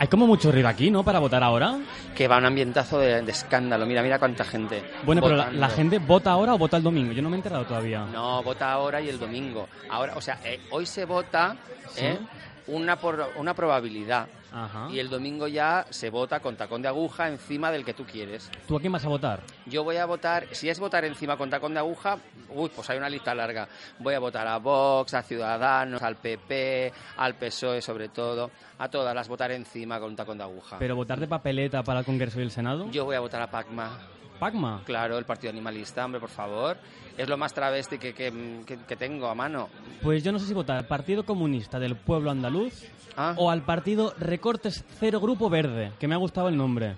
Hay como mucho ruido aquí, ¿no? Para votar ahora. Que va un ambientazo de, de escándalo. Mira, mira cuánta gente. Bueno, pero la, gente vota ahora o vota el domingo. Yo no me he enterado todavía. No, vota ahora y el domingo. Ahora, o sea, eh, hoy se vota eh, una, por, una probabilidad. Ajá. Y el domingo ya se vota con tacón de aguja encima del que tú quieres. ¿Tú a quién vas a votar? Yo voy a votar, si es votar encima con tacón de aguja, uy, pues hay una lista larga. Voy a votar a Vox, a Ciudadanos, al PP, al PSOE sobre todo, a todas las votar encima con tacón de aguja. ¿Pero votar de papeleta para el Congreso y el Senado? Yo voy a votar a Pacma. ¿Pacma? Claro, el Partido Animalista, hombre, por favor. Es lo más travesti que, que- que- que tengo a mano. Pues yo no sé si votar al Partido Comunista del Pueblo Andaluz Ah. o al Partido Recortes Cero Grupo Verde, que me ha gustado el nombre.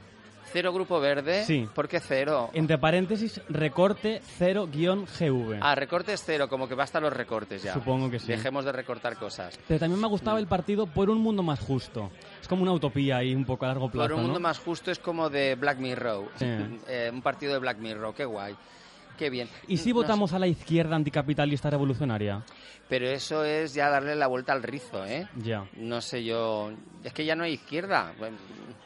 Cero Grupo Verde. Sí. ¿Por qué cero? Entre paréntesis, recorte cero guion GV. Ah, recortes cero, como que basta los recortes ya. Supongo que sí. Dejemos de recortar cosas. Pero también me ha gustado el partido por un mundo más justo. Es como una utopía ahí un poco a largo plazo, Por un mundo más justo es como de Black Mirror. Sí. Eh, un partido de Black Mirror, qué guay. Qué bien. ¿Y si No votamos a la izquierda anticapitalista revolucionaria? Pero eso es ya darle la vuelta al rizo, ¿eh? Ya. No sé yo. Es que ya no hay izquierda. Bueno,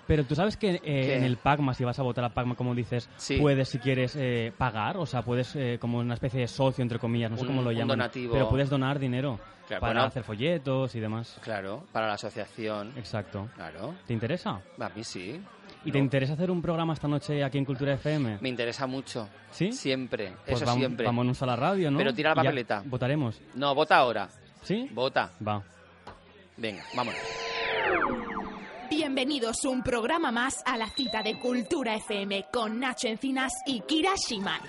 Pero tú sabes que eh, en el PACMA, si vas a votar a PACMA, como dices, Sí. puedes, si quieres, eh, pagar, o sea, puedes, eh, como una especie de socio, entre comillas, no sé cómo lo un llaman. donativo. Pero puedes donar dinero Claro, para bueno. hacer folletos y demás. Claro, para la asociación. Exacto. Claro. ¿Te interesa? A mí sí. ¿Y te interesa hacer un programa esta noche aquí en Cultura FM? Me interesa mucho. ¿Sí? Siempre. Pues eso siempre. Vámonos a la radio, ¿no? Pero tira la ya papeleta. Votaremos. No, vota ahora. ¿Sí? Vota. Va. Venga, vámonos. Bienvenidos un programa más a la cita de Cultura FM con Nacho Encinas y Kira Shiman.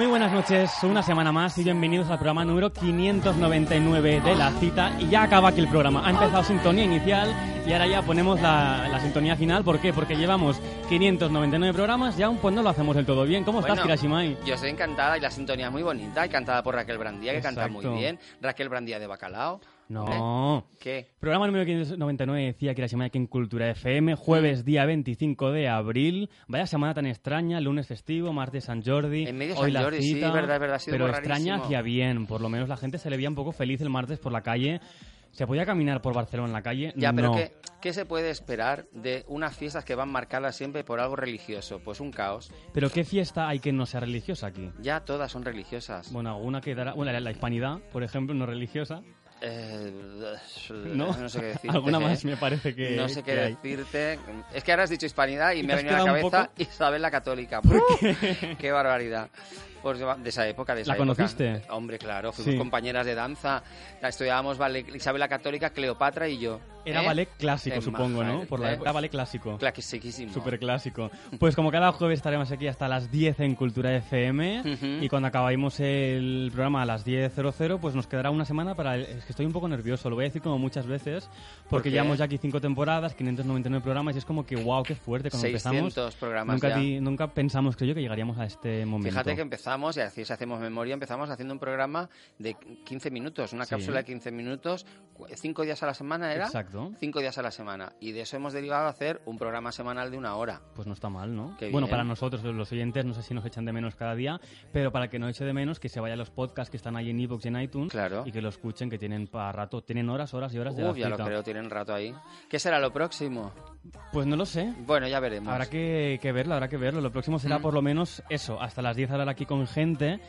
Muy buenas noches, una semana más y bienvenidos al programa número 599 de La Cita. Y ya acaba aquí el programa. Ha empezado sintonía inicial y ahora ya ponemos la, la sintonía final. ¿Por qué? Porque llevamos 599 programas y aún pues no lo hacemos del todo bien. ¿Cómo estás, Bueno, Kirashimai? Yo estoy encantada y la sintonía es muy bonita y cantada por Raquel Brandía, que canta Exacto. muy bien. Raquel Brandía de Bacalao. No. ¿Qué? Programa número 599 decía Kirashimai aquí en Cultura FM. Jueves, día 25 de abril. Vaya semana tan extraña. Lunes festivo, martes San Jordi. En medio hoy San Jordi, sí, cita, verdad, verdad, ha sido Pero extraña hacia bien. Por lo menos la gente se le veía un poco feliz el martes por la calle. ¿Se podía caminar por Barcelona en la calle? Ya, pero no. ¿qué, qué se puede esperar de unas fiestas que van marcadas siempre por algo religioso? Pues un caos. ¿Pero qué fiesta hay que no sea religiosa aquí? Ya todas son religiosas. Bueno, alguna que dará... Bueno, la, la hispanidad, por ejemplo, no religiosa. Eh, ¿No? no sé qué decirte. Alguna más me parece que No sé qué que hay. decirte. Es que ahora has dicho hispanidad y, ¿Y me ha venido a la cabeza poco? Isabel la Católica. ¡Uh! ¡Qué barbaridad! Pues de esa época, de esa ¿La época. conociste? Hombre, claro, fuimos Sí. compañeras de danza. Estudiábamos ballet- Isabel la Católica, Cleopatra y yo. Era ¿eh? ballet clásico, supongo, ¿no? Por la ¿Eh? época, ballet clásico. Clasiquísimo. Súper clásico. Pues como cada jueves estaremos aquí hasta las 10 en Cultura FM y cuando acabemos el programa a las 10.00 pues nos quedará una semana para... el- Es que estoy un poco nervioso, lo voy a decir como muchas veces porque qué? llevamos ya aquí cinco temporadas, 599 programas y es como que wow, qué fuerte cuando 600 empezamos. programas Nunca, ya. nunca pensamos, creo yo, que llegaríamos a este momento. Fíjate que empezamos, y así si hacemos memoria, empezamos haciendo un programa de 15 minutos, una Sí. cápsula de 15 minutos, cinco días a la semana era. Exacto. Cinco días a la semana. Y de eso hemos derivado a hacer un programa semanal de una hora. Pues no está mal, ¿no? Qué bueno, bien. para nosotros, los oyentes, no sé si nos echan de menos cada día, pero para que no eche de menos, que se vaya a los podcasts que están ahí en iVoox y en iTunes Claro. y que lo escuchen, que tienen para rato, tienen horas, horas y horas de la ya lo creo, tienen rato ahí. ¿Qué será lo próximo? Pues no lo sé. Bueno, ya veremos. Habrá que, que verlo, habrá que verlo. Lo próximo será Mm. por lo menos eso, hasta las 10 hablar aquí con gente.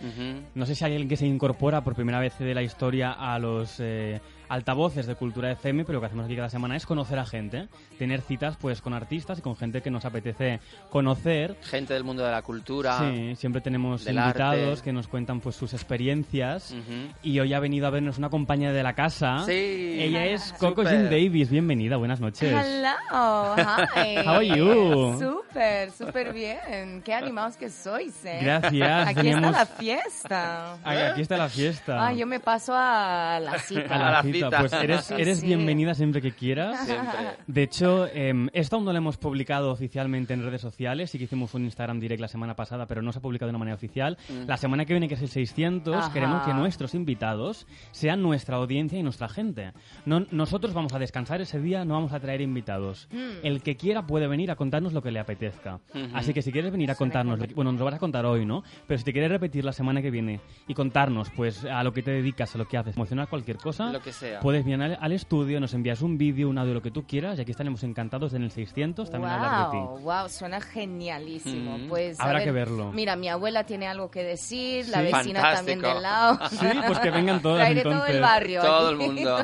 No sé si hay alguien que se incorpora por primera vez de la historia a los eh, altavoces de Cultura FM, pero lo que hacemos aquí cada semana es conocer a gente, tener citas pues con artistas y con gente que nos apetece conocer. Gente del mundo de la cultura. Sí, siempre tenemos invitados arte. que nos cuentan pues sus experiencias. Ujú. Y hoy ha venido a vernos una compañera de la casa. Sí. Ella es Coco. Jean Davis. Bienvenida, buenas noches. Hello, hi. How are you? Súper, súper bien. Qué animados que sois, ¿eh? Gracias, Aquí teníamos- está la fiesta. Ay, Aquí está la fiesta. Ah, yo me paso a la A cita. la, A la cita. Pues eres, eres sí. bienvenida siempre que quieras. Siempre. De hecho, eh, esto aún no lo hemos publicado oficialmente en redes sociales. Sí que hicimos un Instagram Direct la semana pasada, pero no se ha publicado de una manera oficial. La semana que viene, que es el 600, Ajá. queremos que nuestros invitados sean nuestra audiencia y nuestra gente. No, nosotros vamos a descansar ese día, no vamos a traer invitados. El que quiera puede venir a contarnos lo que le apetezca. Así que si quieres venir a contarnos, bueno, nos lo vas a contar hoy, ¿no? Pero si te quieres repetir la semana que viene y contarnos, pues, a lo que te dedicas, a lo que haces, emocionar cualquier cosa, Lo que sea. Puedes venir al, estudio, nos envías un vídeo, un audio, lo que tú quieras, y aquí estaremos encantados en el 600 también a hablar de ti. Wow, wow, suena genialísimo. Mm. Pues, Habrá ver, que verlo. Mira, mi abuela tiene algo que decir, la vecina también Fantástico. del lado. Sí, pues que vengan todas Traeré todo entonces. el barrio. Todo el mundo.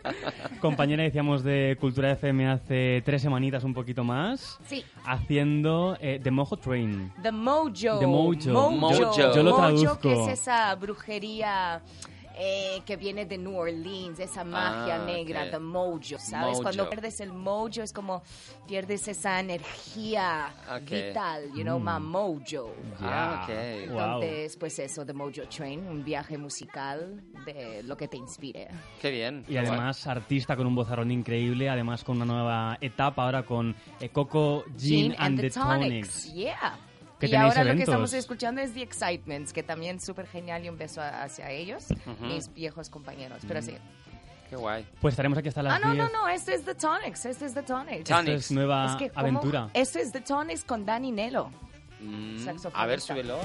Compañera, decíamos, de Cultura FM hace tres semanitas, un poquito más, Sí. haciendo eh, The Mojo Train. The Mojo. The Mojo. Mojo. Yo lo Mojo, traduzco. que es esa brujería eh, que viene de New Orleans, esa magia Ah, negra, ok. the mojo, ¿sabes? Mojo. Cuando pierdes el mojo es como pierdes esa energía Ok. vital, you know, my mojo. Ah, Yeah. ok. Wow. Entonces, pues eso, The Mojo Train, un viaje musical de lo que te inspire. Qué bien. Y además artista con un vozarrón increíble, además con una nueva etapa ahora con eh, Coco, Jean, and, the Tonics. Yeah. Que y ahora lo que eventos. estamos escuchando es The Excitements, que también súper genial y un beso a- hacia ellos, mis viejos compañeros. Pero sí. Qué guay. Pues estaremos aquí hasta las Ah, no, 10. no, no, este es The Tonics, este es The Tonics. Esto Tonics. es nueva Es que, aventura. Esto es The Tonics con Danny Nelo. Mm. A ver, súbelo.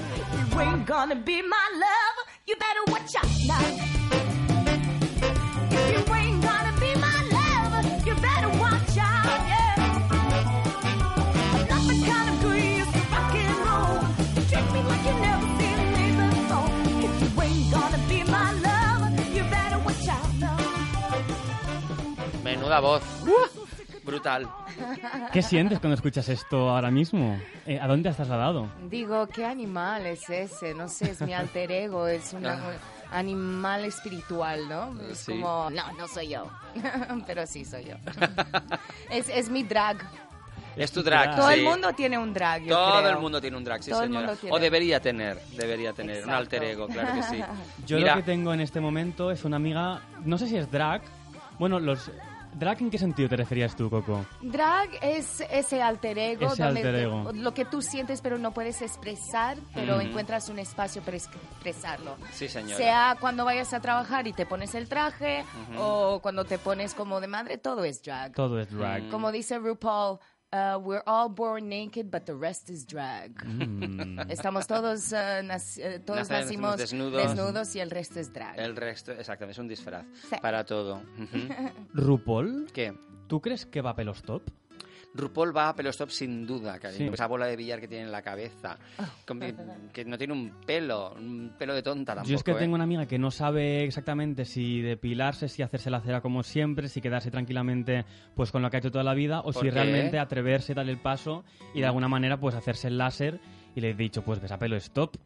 Menuda voz. Brutal. ¿Qué sientes cuando escuchas esto ahora mismo? Eh, ¿A dónde has trasladado? Digo, ¿qué animal es ese? No sé, es mi alter ego, es un Ah. animal espiritual, ¿no? Es Sí. como, no, no soy yo, pero sí soy yo. es, es mi drag. Es tu drag. Todo sí. el mundo tiene un drag, yo Todo creo. el mundo tiene un drag, sí, Todo el señora. mundo tiene. O debería tener, debería tener. Un Exacto. alter ego, claro que sí. Yo Mira, lo que tengo en este momento es una amiga, no sé si es drag. Bueno, los ¿Drag en qué sentido te referías tú, Coco? Drag es ese alter ego, Ese donde alter te- ego. lo que tú sientes pero no puedes expresar, pero Ujú. encuentras un espacio para expresarlo. Sí, señora. Sea cuando vayas a trabajar y te pones el traje, o cuando te pones como de madre, todo es drag. Todo es drag. Como dice RuPaul, uh, we're all born naked, but the rest is drag. Mm. Estamos todos, uh, nac- eh, todos nacimos desnudos. desnudos y el resto es drag. El resto, exactamente, es un disfraz Sí. para todo. Ujú. RuPaul, ¿Qué? ¿tú crees que va a pelos top? RuPaul va a pelostop sin duda, cariño. Sí. Esa bola de billar que tiene en la cabeza. con- que no tiene un pelo, un pelo de tonta tampoco. Yo es que ¿eh? tengo una amiga que no sabe exactamente si depilarse, si hacerse la cera como siempre, si quedarse tranquilamente pues con lo que ha hecho toda la vida, o ¿Por si qué? realmente atreverse, darle el paso y de alguna manera pues hacerse el láser y le he dicho pues ves a pelo stop.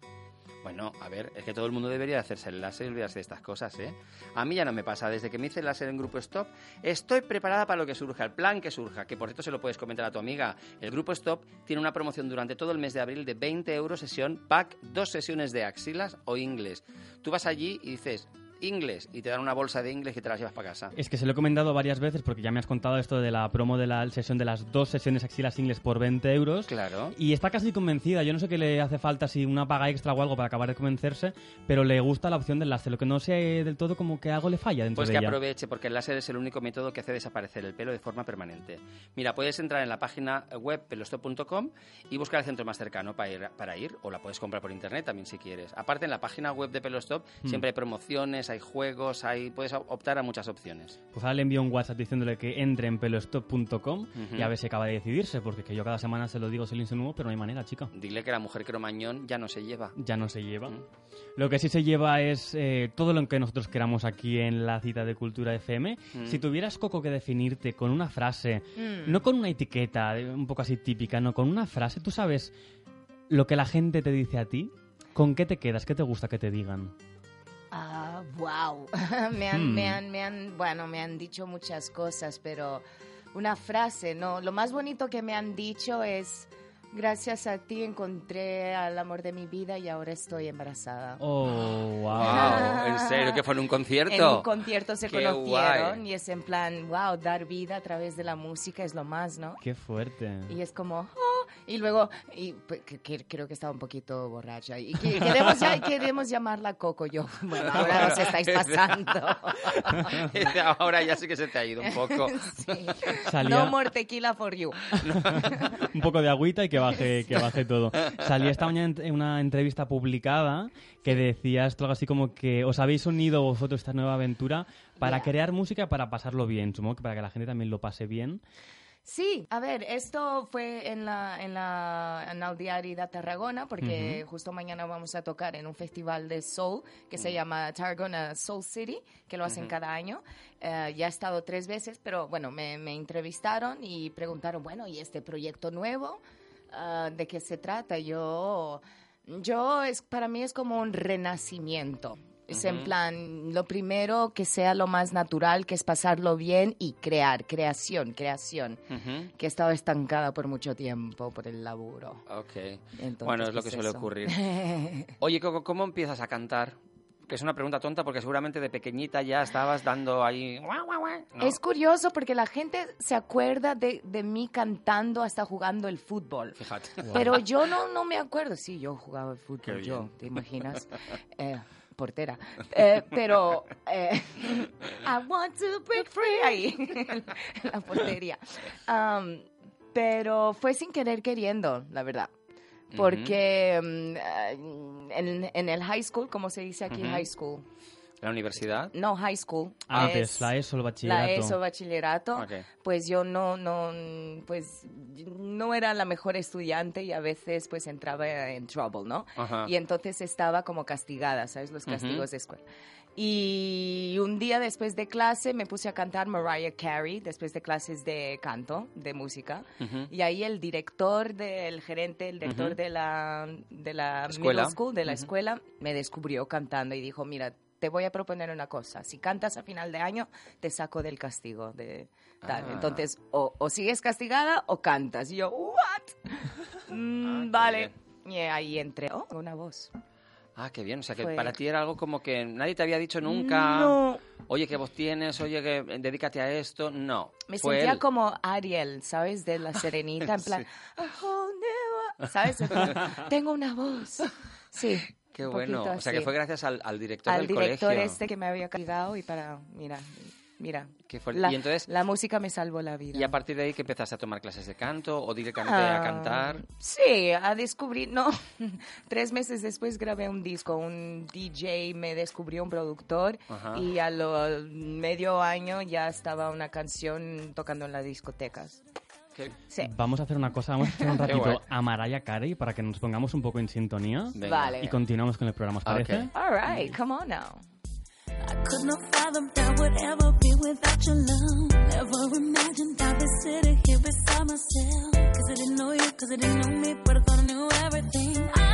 Bueno, a ver, es que todo el mundo debería hacerse el láser y olvidarse de estas cosas, ¿eh? A mí ya no me pasa. Desde que me hice el láser en Grupo Stop, estoy preparada para lo que surja, el plan que surja. Que por cierto se lo puedes comentar a tu amiga. El Grupo Stop tiene una promoción durante todo el mes de abril de 20 euros sesión pack, dos sesiones de axilas o inglés. Tú vas allí y dices inglés y te dan una bolsa de inglés y te las llevas para casa. Es que se lo he comentado varias veces porque ya me has contado esto de la promo de la sesión de las dos sesiones axilas ingles por 20 euros. Claro. Y está casi convencida. Yo no sé qué le hace falta, si una paga extra o algo para acabar de convencerse, pero le gusta la opción del láser. Lo que no sé del todo como que algo le falla dentro Pues de que ella. aproveche, porque el láser es el único método que hace desaparecer el pelo de forma permanente. Mira, puedes entrar en la página web pelostop.com y buscar el centro más cercano para ir, para ir, o la puedes comprar por internet también si quieres. Aparte, en la página web de Pelostop Hmm. siempre hay promociones, hay juegos, hay puedes optar a muchas opciones. Pues ahora le envío un WhatsApp diciéndole que entre en pelostop.com y a ver si acaba de decidirse, porque que yo cada semana se lo digo, se lo insinúo, pero no hay manera, chica. Dile que la mujer cromañón ya no se lleva. Ya no se lleva. Lo que sí se lleva es eh, todo lo que nosotros queramos aquí en la cita de Cultura FM. Si tuvieras, Coco, que definirte con una frase, Mm. no con una etiqueta un poco así típica, no, con una frase, tú sabes lo que la gente te dice a ti, ¿con qué te quedas? ¿Qué te gusta que te digan? Ah, wow. me, han, Hmm. me, han, me han, bueno, me han dicho muchas cosas, pero una frase, no. Lo más bonito que me han dicho es, gracias a ti encontré al amor de mi vida y ahora estoy embarazada. Oh, wow. Wow, ¿en serio? ¿Que fue en un concierto? En un concierto se Qué conocieron guay. y es en plan, wow, dar vida a través de la música es lo más, ¿no? Qué fuerte. Y es como, "Oh", y luego, y, pues, que- que- creo que estaba un poquito borracha. Y que- queremos, ya, queremos llamarla Coco. Yo, bueno, ahora os estáis pasando. Ahora ya sí que se te ha ido un poco. Sí. Salía- No more tequila for you. un poco de agüita y que baje, que baje todo. Salía esta mañana en una entrevista publicada que decías algo así como que os habéis unido vosotros a esta nueva aventura para Ya. crear música para pasarlo bien, supongo que para que la gente también lo pase bien. Sí, a ver, esto fue en la, en la en de Tarragona, porque justo mañana vamos a tocar en un festival de soul que se llama Tarragona Soul City, que lo hacen cada año. Eh, ya he estado tres veces, pero bueno, me, me entrevistaron y preguntaron, bueno, ¿y este proyecto nuevo? Ah, ¿De qué se trata? Yo, yo es, para mí es como un renacimiento. Es en plan, lo primero que sea lo más natural, que es pasarlo bien y crear, creación, creación Ujú. que he estado estancada por mucho tiempo por el laburo. Ok. Entonces, bueno, es lo que suele eso. ocurrir. Oye, Coco, ¿cómo empiezas a cantar? Que es una pregunta tonta porque seguramente de pequeñita ya estabas dando ahí... Es curioso porque la gente se acuerda de, de mí cantando hasta jugando el fútbol. Fíjate. Pero yo no, no me acuerdo. Sí, yo jugaba el fútbol, yo, ¿te imaginas? Eh, portera. Eh, pero eh, I want to break free ahí, en la portería. Um, pero fue sin querer queriendo, la verdad. Porque mm, eh, en, en el high school, como se dice aquí, Ujú. high school. ¿La universidad? No, high school. Antes, es la ESO, el bachillerato. La ESO, bachillerato. Ok. Pues yo no, no, pues no era la mejor estudiante y a veces pues entraba en trouble, ¿no? Ajá. Y entonces estaba como castigada, ¿sabes? Los castigos de escuela. Y un día después de clase me puse a cantar Mariah Carey, después de clases de canto, de música. Ujú. Y ahí el director, del gerente, el director Ujú. de la, de la Escuela. middle school, de la escuela, me descubrió cantando y dijo, mira, te voy a proponer una cosa. Si cantas a final de año, te saco del castigo de tal. Ah. Entonces, o, o sigues castigada o cantas. Y yo, ¿what? Mm, Ah, vale. Y ahí entré, oh, una voz. Ah, qué bien. O sea, que Fue- para ti era algo como que nadie te había dicho nunca. No. Oye, ¿qué voz tienes? Oye, que dedícate a esto. No. Me Fue sentía él. como Ariel, ¿sabes? De la serenita, en plan, "A whole new world", ¿sabes? Tengo una voz. Sí. Qué un bueno. poquito O sea, que así. fue gracias al, al director al del director colegio. este que me había castigado y para, mira, mira. Que fue- la, y entonces- la música me salvó la vida. Y a partir de ahí que empezaste a tomar clases de canto o directamente a Ah, cantar. Sí, a descubrir, no. Tres meses después grabé un disco, un DJ me descubrió un productor Ajá. y a lo medio año ya estaba una canción tocando en las discotecas. Sí. Vamos a hacer una cosa, vamos a hacer un ratito a Mariah Carey para que nos pongamos un poco en sintonía Venga. Vale. y continuamos con el programa, ¿os parece? Ok. All right, come on now. I could not fathom that would ever be without your love. Never imagined I'd be sitting here beside myself. Cause I didn't know you, cause I didn't know me, but I thought I knew everything. I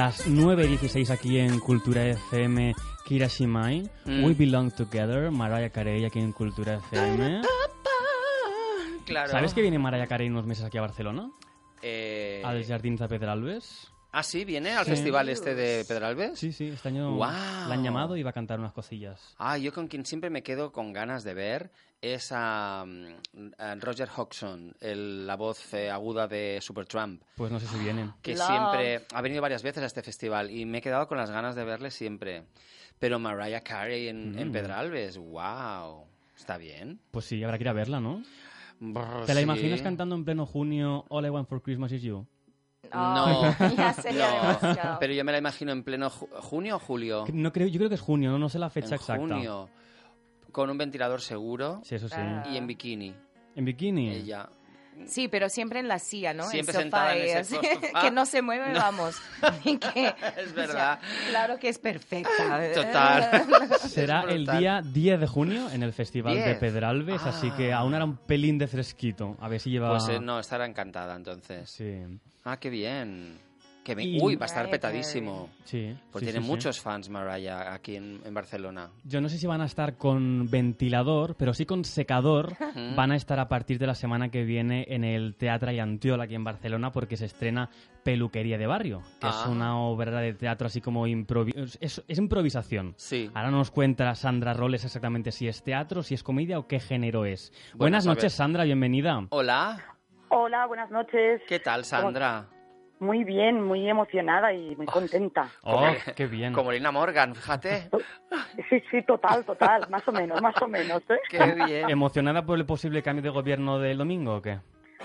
Pues son las 9.16 aquí en Cultura FM Kirashimai. Mm. We Belong Together, Mariah Carey aquí en Cultura FM. Claro. ¿Sabes que viene Mariah Carey unos meses aquí a Barcelona? Eh, Al Jardins de Pedralbes. Ah, sí, viene al Sí. festival este de Pedralbes. Sí, sí, este año la han llamado y va a cantar unas cosillas. Ah, yo con quien siempre me quedo con ganas de ver es a, mm, a Roger Hodgson, el- la voz eh, aguda de Supertramp, Pues no sé si vienen. que Love. siempre ha venido varias veces a este festival y me he quedado con las ganas de verle siempre. Pero Mariah Carey en, en Mm. Pedralbes, wow, está bien. Pues sí, habrá que ir a verla, ¿no? Brr, ¿Te la sí. imaginas cantando en pleno junio All I Want for Christmas is You? No, ya sería no. demasiado. pero yo me la imagino en pleno ju- junio o julio. No creo, yo creo que es junio, no, no sé la fecha en exacta. junio, con un ventilador seguro Sí, eso sí. Ah. y en bikini. En bikini. Ella. Sí, pero siempre en la silla, ¿no? Siempre el sofá sentada en ese sofá. que no se mueve, vamos. Que- Es verdad. o sea, claro que es perfecta. Total. Será el día 10 de junio en el Festival de 10. Pedralbes, así que Ah. aún era un pelín de fresquito. A ver si lleva... Pues eh, no, estará encantada entonces. Sí, Ah, qué bien. Bien. Y- Uy, va a estar petadísimo. sí. Pues sí, tiene sí, sí. muchos fans Mariah aquí en, en Barcelona. Yo no sé si van a estar con ventilador, pero sí con secador. Van a estar a partir de la semana que viene en el Teatro Ayantiola aquí en Barcelona porque se estrena Peluquería de Barrio, que es Ah. una obra de teatro así como improvi- es, es improvisación. Sí. Ahora nos cuenta Sandra Roles exactamente si es teatro, si es comedia o qué género es. Bueno, Buenas noches, Sandra, bienvenida. Hola, Hola, buenas noches. ¿qué tal, Sandra? Muy bien, muy emocionada y muy contenta. Oh, qué bien. Como Lina Morgan, fíjate. Sí, sí, total, total, más o menos, más o menos. ¿eh? Qué bien. ¿Emocionada por el posible cambio de gobierno del domingo o qué?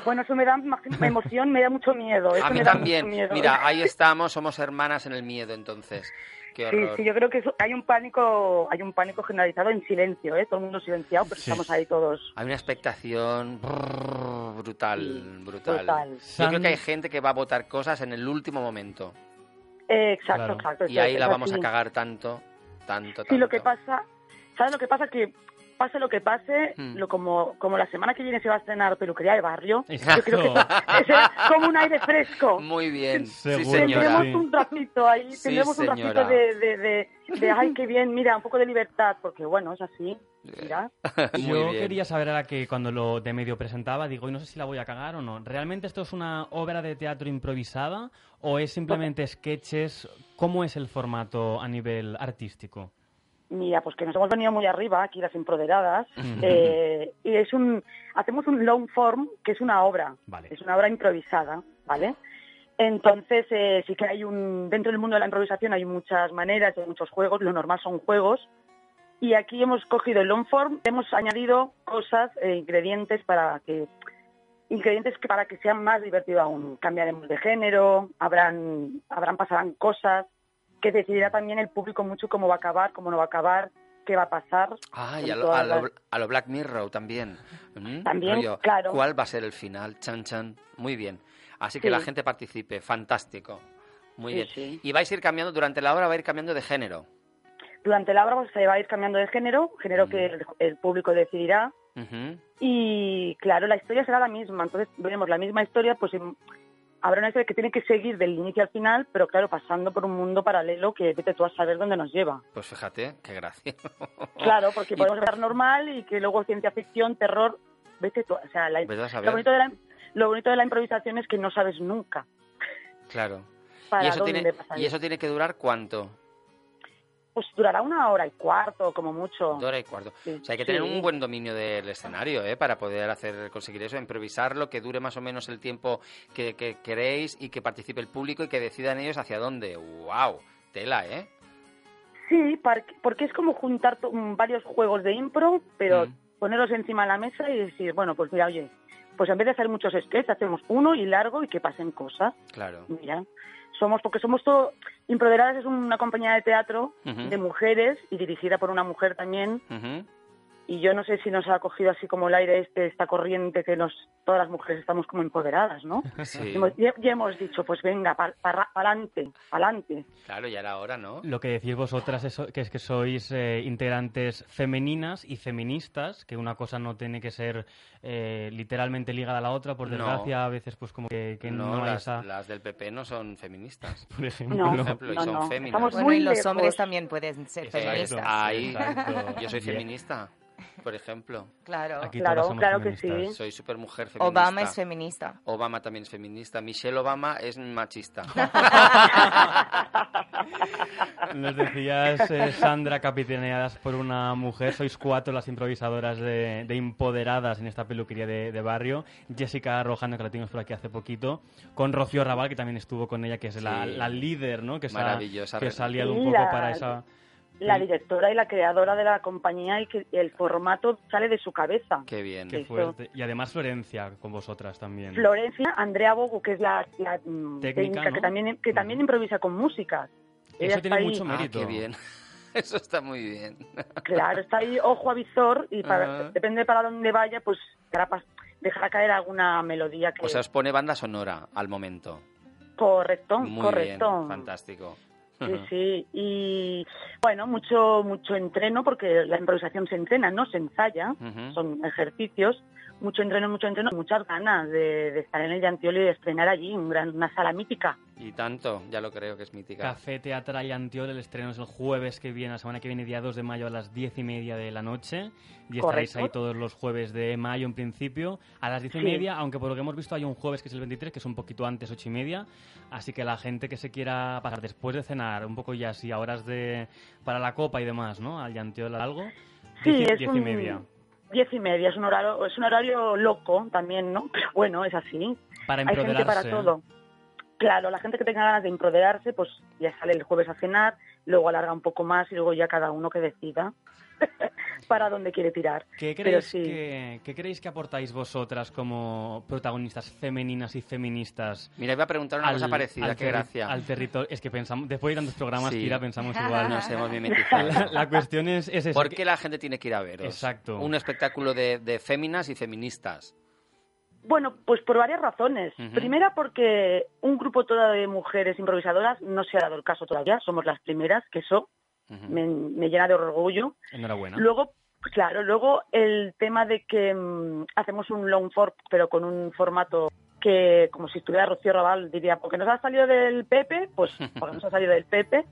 Bueno, eso me da más me emoción, me da mucho miedo. Eso A mí me da también. mucho miedo. Mira, ahí estamos, somos hermanas en el miedo, entonces. Qué Sí, sí, yo creo que hay un pánico, hay un pánico generalizado en silencio, ¿eh? Todo el mundo silenciado, pero Sí. estamos ahí todos. Hay una expectación brrr, brutal, brutal. Total. Yo San- creo que hay gente que va a votar cosas en el último momento. Eh, exacto, Claro. exacto. Y ahí la vamos así. a cagar tanto, tanto, tanto. Sí, lo que pasa, ¿sabes lo que pasa? Que pase lo que pase, Hmm. lo como, como la semana que viene se va a estrenar Peluquería de Barrio, Exacto. yo creo que eso- será como un aire fresco. Muy bien, sí. Tendremos Sí. un ratito ahí, Sí, tendremos un ratito de, de, de, de, ay, qué bien, mira, un poco de libertad, porque bueno, es así, mira. Yo bien. quería saber ahora que cuando lo de medio presentaba, digo, y no sé si la voy a cagar o no. ¿Realmente esto es una obra de teatro improvisada o es simplemente sketches? ¿Cómo es el formato a nivel artístico? Mira, pues que nos hemos venido muy arriba, aquí las empoderadas, eh, y es un, hacemos un long form, que es una obra, Vale. es una obra improvisada, ¿vale? Entonces, eh, sí que hay un, dentro del mundo de la improvisación hay muchas maneras, hay muchos juegos, lo normal son juegos, y aquí hemos cogido el long form, hemos añadido cosas, eh, ingredientes para que ingredientes que para que sea más divertido aún. Cambiaremos de género, habrán, habrán pasarán cosas que decidirá también el público mucho cómo va a acabar, cómo no va a acabar, qué va a pasar. Ah, y a lo, a lo- las- a lo Black Mirror también. Mm, También, rollo, claro. ¿Cuál va a ser el final? Chan, chan. Muy bien. Así que Sí. la gente participe. Fantástico. Muy Sí, bien. sí. Y vais a ir cambiando, durante la hora va a ir cambiando de género. Durante la obra se va a ir cambiando de género, género que el, el público decidirá. Y claro, la historia será la misma. Entonces veremos la misma historia, pues habrá una historia que tiene que seguir del inicio al final, pero claro, pasando por un mundo paralelo que vete tú a saber dónde nos lleva. Pues fíjate, qué gracia. Claro, porque podemos ver normal y que luego ciencia ficción, terror, vete tú. O sea, la- lo, bonito de la, lo bonito de la improvisación es que no sabes nunca Claro. para ¿Y eso, tiene, ¿Y eso tiene que durar cuánto? Pues durará una hora y cuarto, como mucho. Dos horas y cuarto. Sí. O sea, hay que tener Sí. un buen dominio del escenario, ¿eh? Para poder hacer conseguir eso, improvisarlo, que dure más o menos el tiempo que, que queréis y que participe el público y que decidan ellos hacia dónde. ¡Wow! Tela, ¿eh? Sí, porque es como juntar mm, varios juegos de impro, pero Mm. ponerlos encima de la mesa y decir, bueno, pues mira, oye, pues en vez de hacer muchos sketches, hacemos uno y largo y que pasen cosas. Claro. Mira, somos, porque somos todo, Improderadas es una compañía de teatro de mujeres y dirigida por una mujer también. Y yo no sé si nos ha cogido así como el aire este, esta corriente que nos, todas las mujeres estamos como empoderadas, ¿no? Sí. Y hemos- Ya, ya hemos dicho, pues venga, para adelante, pa'lante. Claro, ya era hora, ¿no? Lo que decís vosotras es que es que sois eh, integrantes femeninas y feministas, que una cosa no tiene que ser eh, literalmente ligada a la otra, por No. desgracia a veces pues como que, que no, no, hay las, esa... las del PP no son feministas. Por ejemplo, No, Por ejemplo, y son no. féminas. Estamos Bueno, muy y los lejos. hombres también pueden ser feministas. Ahí, yo soy feminista, por ejemplo. Claro. Aquí Claro, claro que feministas. sí. Soy super mujer feminista. Obama es feminista. Obama también es feminista. Michelle Obama es machista. Nos decías, eh, Sandra, capitaneadas por una mujer. Sois cuatro las improvisadoras de, de Empoderadas en esta peluquería de, de barrio. Jessica Rojano, que la tuvimos por aquí hace poquito. Con Rocío Raval, que también estuvo con ella, que es la, Sí. la líder, ¿no? Que Maravillosa que ha liado Sí, un poco la- para esa... la directora y la creadora de la compañía y que el formato sale de su cabeza. Qué bien. Qué fuerte. Y además Florencia, con vosotras también. Florencia, Andrea Bogu, que es la, la, mm, Técnica, técnica, ¿no? que también que también improvisa con música. Ella Eso tiene ahí- mucho Ah, mérito. qué bien. Eso está muy bien. Claro, está ahí ojo a visor y para, Ajá. depende para dónde vaya, pues dejará caer alguna melodía que O sea, os pone banda sonora al momento. correcto, Muy correcto. bien, fantástico. Sí, sí, y bueno, mucho mucho entreno porque la improvisación se entrena, no se ensaya, son ejercicios, mucho entreno, mucho entreno, muchas ganas de, de estar en el Llantioli y de estrenar allí un gran, una sala mítica. Y tanto, ya lo creo que es mítica. Café Teatral y Antiol, el estreno es el jueves que viene, la semana que viene, día 2 de mayo a las 10 y media de la noche. Y estaréis Correcto. ahí todos los jueves de mayo en principio, a las 10 y Sí. media, aunque por lo que hemos visto hay un jueves que es el 23, que es un poquito antes, 8 y media. Así que la gente que se quiera pasar después de cenar, un poco ya así, a horas de para la copa y demás, ¿no? Al Antiol algo, Sí, 10, y- es 10 y un- media. Diez y media, es un horario, es un horario loco también, ¿no? Pero bueno, es así. Para Hay gente para empoderarse. todo. Claro, la gente que tenga ganas de empoderarse, pues ya sale el jueves a cenar, luego alarga un poco más y luego ya cada uno que decida para dónde quiere tirar. ¿Qué creéis, sí. que, qué creéis que aportáis vosotras como protagonistas femeninas y feministas Mira, iba a preguntar una cosa parecida, al qué terri- gracia. Al territorio. Es que pensamos, después de tantos programas, Sí. Kira, pensamos igual. Nos hemos mimetizado. La, la cuestión es, es esa, ¿Por qué la gente tiene que ir a veros? Exacto. Un espectáculo de, de féminas y feministas. Bueno, pues por varias razones. Primera porque un grupo todo de mujeres improvisadoras no se ha dado el caso todavía, somos las primeras, que eso Me, me llena de orgullo. Enhorabuena. Luego, claro, luego el tema de que mm, hacemos un long form, pero con un formato que, como si estuviera Rocío Raval, diría, porque nos ha salido del Pepe, pues porque nos ha salido del Pepe.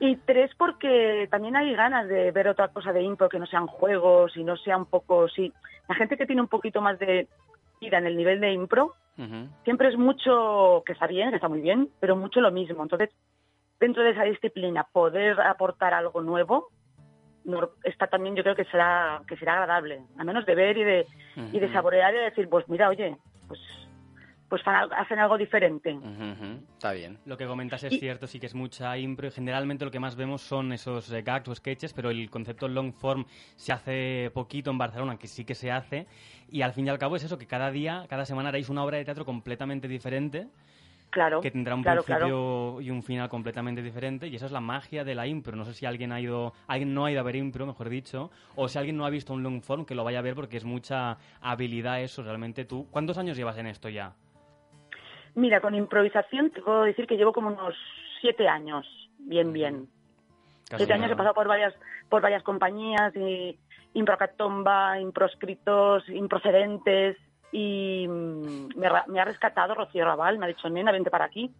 Y tres, porque también hay ganas de ver otra cosa de impro que no sean juegos y no sea un poco, sí. La gente que tiene un poquito más de vida en el nivel de impro, siempre es mucho, que está bien, que está muy bien, pero mucho lo mismo. Entonces, dentro de esa disciplina, poder aportar algo nuevo, está también yo creo que será que será agradable, al menos de ver y de, y de saborear y de decir, pues mira, oye, pues pues hacen algo diferente. Ujú, ujú. Está bien. Lo que comentas es Y- cierto, sí que es mucha impro y generalmente lo que más vemos son esos eh, gags o sketches, pero el concepto long form se hace poquito en Barcelona, que sí que se hace, y al fin y al cabo es eso, que cada día, cada semana haréis una obra de teatro completamente diferente, Claro, que tendrá un claro, principio claro. y un final completamente diferente, y esa es la magia de la impro. No sé si alguien ha ido, alguien no ha ido a ver impro, mejor dicho, o si alguien no ha visto un long form, que lo vaya a ver porque es mucha habilidad eso, realmente tú. ¿Cuántos años llevas en esto ya? Mira, con improvisación te puedo decir que llevo como unos siete años, bien, bien. Casi Siete años he pasado por varias, por varias compañías, y Improcatomba, Improscritos, Improcedentes, y mm, me, me ha rescatado Rocío Raval, me ha dicho, nena, vente para aquí.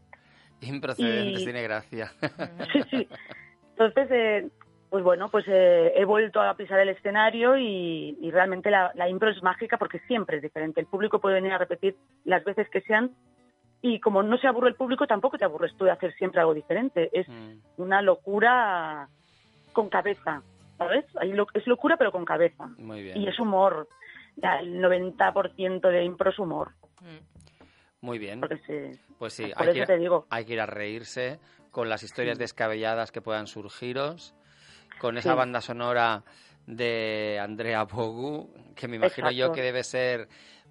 Improcedentes, Y- tiene gracia. Sí, sí. Entonces, eh, pues bueno, pues eh, he vuelto a pisar el escenario y, y realmente la, la impro es mágica porque siempre es diferente. El público puede venir a repetir las veces que sean y como no se aburre el público, tampoco te aburres tú de hacer siempre algo diferente. Es Mm, una locura con cabeza, ¿sabes? Es locura pero con cabeza. Muy bien. Y es humor. Ya, el 90% de impro es humor. Muy bien. Porque se- Pues sí, por hay eso que, ir, te digo. hay que ir a reírse con las historias descabelladas que puedan surgiros, con esa Sí. banda sonora de Andrea Bogu, que me imagino yo que debe ser,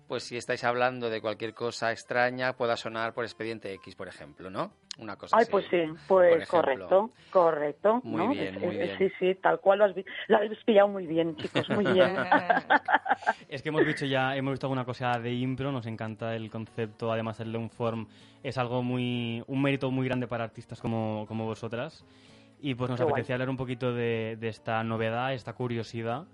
pues si estáis hablando de cualquier cosa extraña, pueda sonar por Expediente X, por ejemplo, ¿no? Una cosa Ay, así. pues sí, pues correcto, correcto. Muy ¿no? bien, Es- muy bien. Sí, sí, tal cual lo has, lo habéis pillado muy bien, chicos, muy bien. Es que hemos visto ya, hemos visto alguna cosa de impro, nos encanta el concepto, además el long form es algo muy, un mérito muy grande para artistas como, como vosotras. Y pues nos Qué guay. apetecía hablar un poquito de, de esta novedad, esta curiosidad.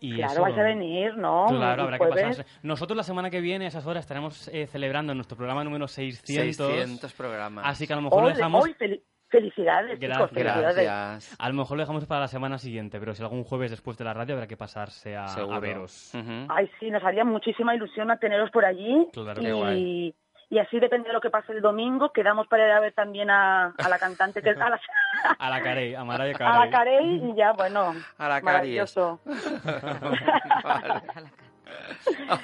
Y claro, eso- vais a venir, ¿no? Claro, habrá que pasarse. Nosotros la semana que viene, a esas horas, estaremos eh, celebrando nuestro programa número 600. 600 programas. Así que a lo mejor lo dejamos... hoy, fel- felicidades, Gracias. chicos, felicidades. Gracias. A lo mejor lo dejamos para la semana siguiente, pero si algún jueves después de la radio habrá que pasarse a, veros. Ay, sí, nos haría muchísima ilusión a teneros por allí. Claro, y, qué guay. Y así depende de lo que pase el domingo, quedamos para ir a ver también a, a la cantante, que es a la, A la Carey, a Mariah a Carey. la Carey, y ya, bueno, A la Carey maravilloso. vale.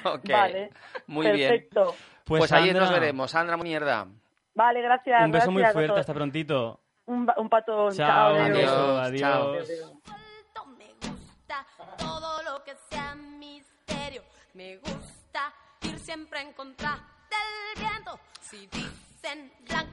Ok. Vale, Muy bien. perfecto. Pues, Pues, ahí nos Sandra, veremos. Sandra Mierda. Vale, gracias. Un beso muy gracias, fuerte, doctor. hasta prontito. Un, un pato. Chao, un adiós. Adiós, adiós. suelto, me gusta todo lo que sea misterio. Me gusta ir siempre en contra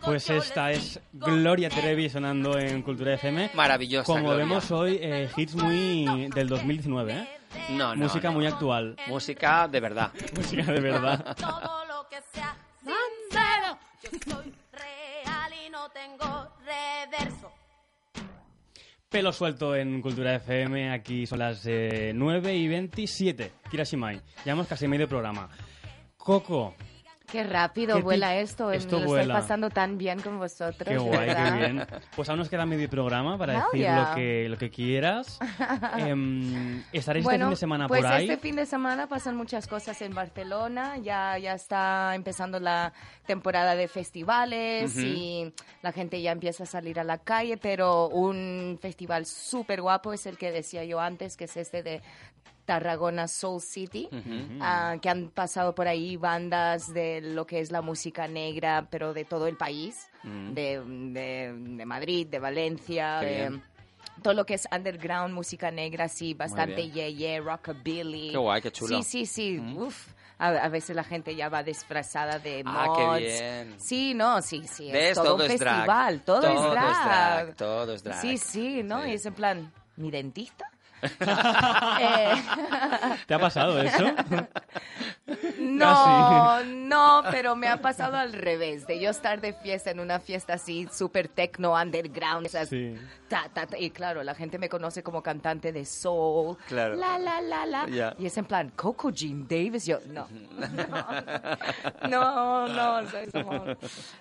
Pues esta es Gloria. Trevi sonando en Cultura FM. Maravillosa. Como Gloria. vemos hoy, eh, hits muy del 2019, ¿eh? No, no, Música no. muy actual. Música de verdad. Música de verdad. Todo lo que sea sincero. Yo soy real y no tengo reverso. Pelo suelto en Cultura FM. Aquí son las eh, 9 y 27. Kirashimai. Llevamos casi medio programa. Coco, Qué rápido Qué vuela esto. esto lo vuela. estoy pasando tan bien con vosotros. qué guay, qué verdad. bien. Pues aún nos queda medio programa para Hell decir yeah. lo, que, lo que quieras. Em, ¿Estaréis este Bueno, fin de semana pues por ahí? este fin de semana pasan muchas cosas en Barcelona. Ya, ya está empezando la temporada de festivales Ujú. y la gente ya empieza a salir a la calle, pero un festival súper guapo es el que decía yo antes, que es este de Tarragona Soul City. Ah, que han pasado por ahí bandas de lo que es la música negra, pero de todo el país, Mm. de, de- de Madrid, de Valencia, de todo lo que es underground, música negra, sí, bastante yeah, yeah, rockabilly. Qué guay, qué chulo. Sí, sí, sí, Mm. uf. A, a veces la gente ya va disfrazada de Ah, mods. qué bien. Sí, no, sí, sí, es todo, Todo un es drag. festival, todo, Todo es drag. drag, todo es drag. Sí, sí, ¿no? Sí. Y es en plan, ¿mi dentista? Eh, ¿Te ha pasado eso? No, no, pero me ha pasado al revés, de yo estar de fiesta en una fiesta así, súper techno, underground, esas Sí. ta, ta, ta, y claro, la gente me conoce como cantante de soul, Claro. la, la, la, la, y es en plan, Coco Jean Davis, yo, no, no, no, o sea, es como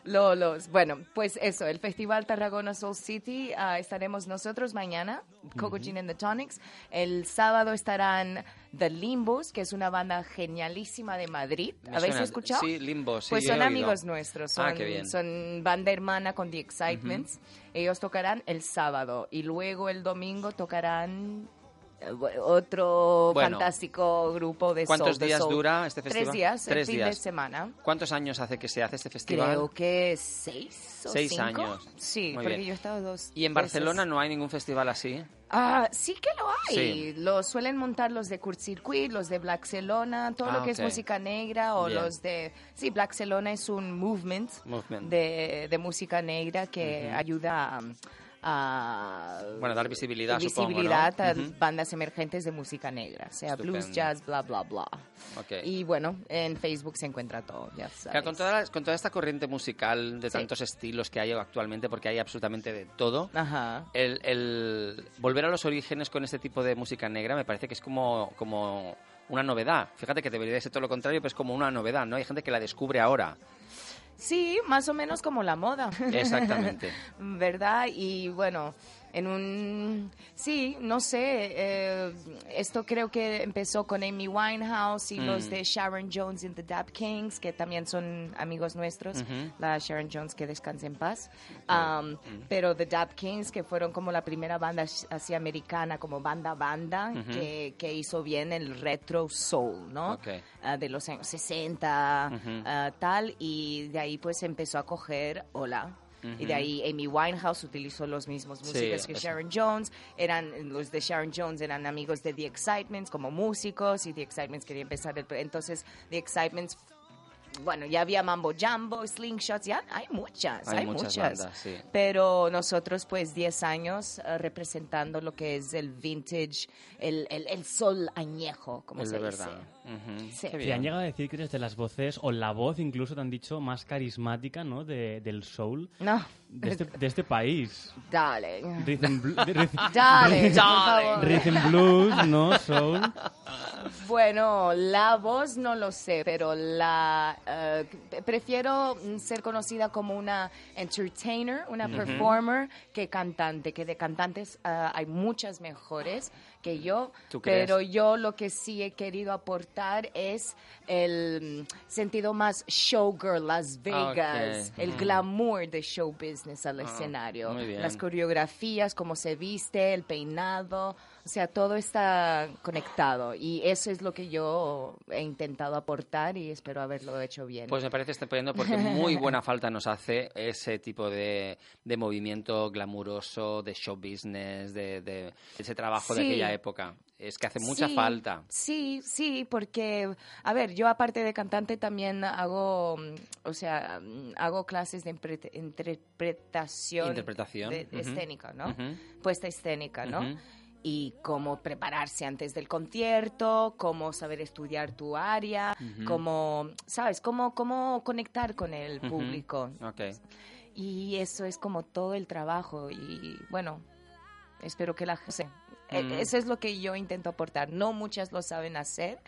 lolos. Bueno, pues eso, el Festival Tarragona Soul City, ah, estaremos nosotros mañana, Coco Jean and the Tonics, el sábado estarán The Limbos, que es una banda genialísima de Madrid, Me ¿habéis suena- escuchado? Sí, Limbo, sí. Pues son amigos nuestros, son, Ah, qué bien. son banda hermana con The Excitements. Ellos tocarán el sábado y luego el domingo tocarán otro Bueno. fantástico grupo de ¿Cuántos soul, de días soul. dura este festival? Tres días, Tres el fin de días. semana. ¿Cuántos años hace que se hace este festival? Creo que seis o Seis cinco. años. Sí, Muy porque bien. yo he estado dos ¿Y en veces. Barcelona no hay ningún festival así? Ah, sí que lo hay. Sí. Lo suelen montar los de Kurt Circuit, los de Black Celona, todo Ah, lo que es ok. música negra o Bien. los de... Sí, Black Celona es un movement, Movement. De, de música negra que ayuda a, a Bueno, dar visibilidad, supongo, ¿no? visibilidad a Ujú. bandas emergentes de música negra, sea blues, Estupendo. jazz, bla, bla, bla. Ok. Y bueno, en Facebook se encuentra todo, ya sabes. Claro, con, toda la- con toda esta corriente musical de Sí. tantos estilos que hay actualmente, porque hay absolutamente de todo, Ajá. el, el volver a los orígenes con este tipo de música negra me parece que es como, como una novedad. Fíjate que debería de ser todo lo contrario, pero es como una novedad, ¿no? Hay gente que la descubre ahora. Sí, más o menos como la moda. Exactamente. ¿Verdad? Y bueno, en un... Sí, no sé, eh, esto creo que empezó con Amy Winehouse y los Mm. de Sharon Jones and the Dap Kings, que también son amigos nuestros. La Sharon Jones, que descanse en paz. Um, Pero The Dap Kings, que fueron como la primera banda así americana, como banda banda, que, que hizo bien el retro soul, ¿no? Ah, de los años 60, Ujú. ah, tal, y de ahí pues empezó a coger Hola. Y de ahí Amy Winehouse utilizó los mismos Sí, músicos que eso. Sharon Jones. Eran, los de Sharon Jones eran amigos de The Excitements como músicos y The Excitements quería empezar el... Entonces The Excitements, bueno, ya había Mambo Jambo, Slingshots, ya hay muchas, hay, Hay muchas bandas, sí. Pero nosotros pues 10 años eh, representando lo que es el vintage, el, el, el sol añejo, como Es se dice. verdad. Sí. Qué Te bien. han llegado a decir que eres de las voces, o la voz incluso te han dicho, más carismática, ¿no? De, del soul No, de este, de este país. dale. Rhythm, blu- Dale, rhythm blues, ¿no? Soul. Bueno, la voz no lo sé, pero la eh, prefiero ser conocida como una entertainer, una performer, que cantante, que de cantantes ah, hay muchas mejores que yo, pero yo lo que sí he querido aportar es el mm, sentido más showgirl, Las Vegas, el Mm. glamour de show business al Ah, escenario, las coreografías, cómo se viste, el peinado, o sea, todo está conectado y eso es lo que yo he intentado aportar y espero haberlo hecho bien. Pues me parece estupendo porque muy buena falta nos hace ese tipo de, de movimiento glamuroso, de show business, de, de ese trabajo de aquella época. Es que hace mucha Sí, falta. Sí, sí, porque, a ver, yo aparte de cantante también hago, mm, o sea, mm, hago clases de interpretación, Interpretación, de- escénica, ¿no? Puesta escénica, ¿no? Y cómo prepararse antes del concierto, cómo saber estudiar tu área, cómo, ¿sabes? Cómo, cómo conectar con el público. Y eso es como todo el trabajo y bueno, espero que la gente... e-. Eso es lo que yo intento aportar. No muchas lo saben hacer.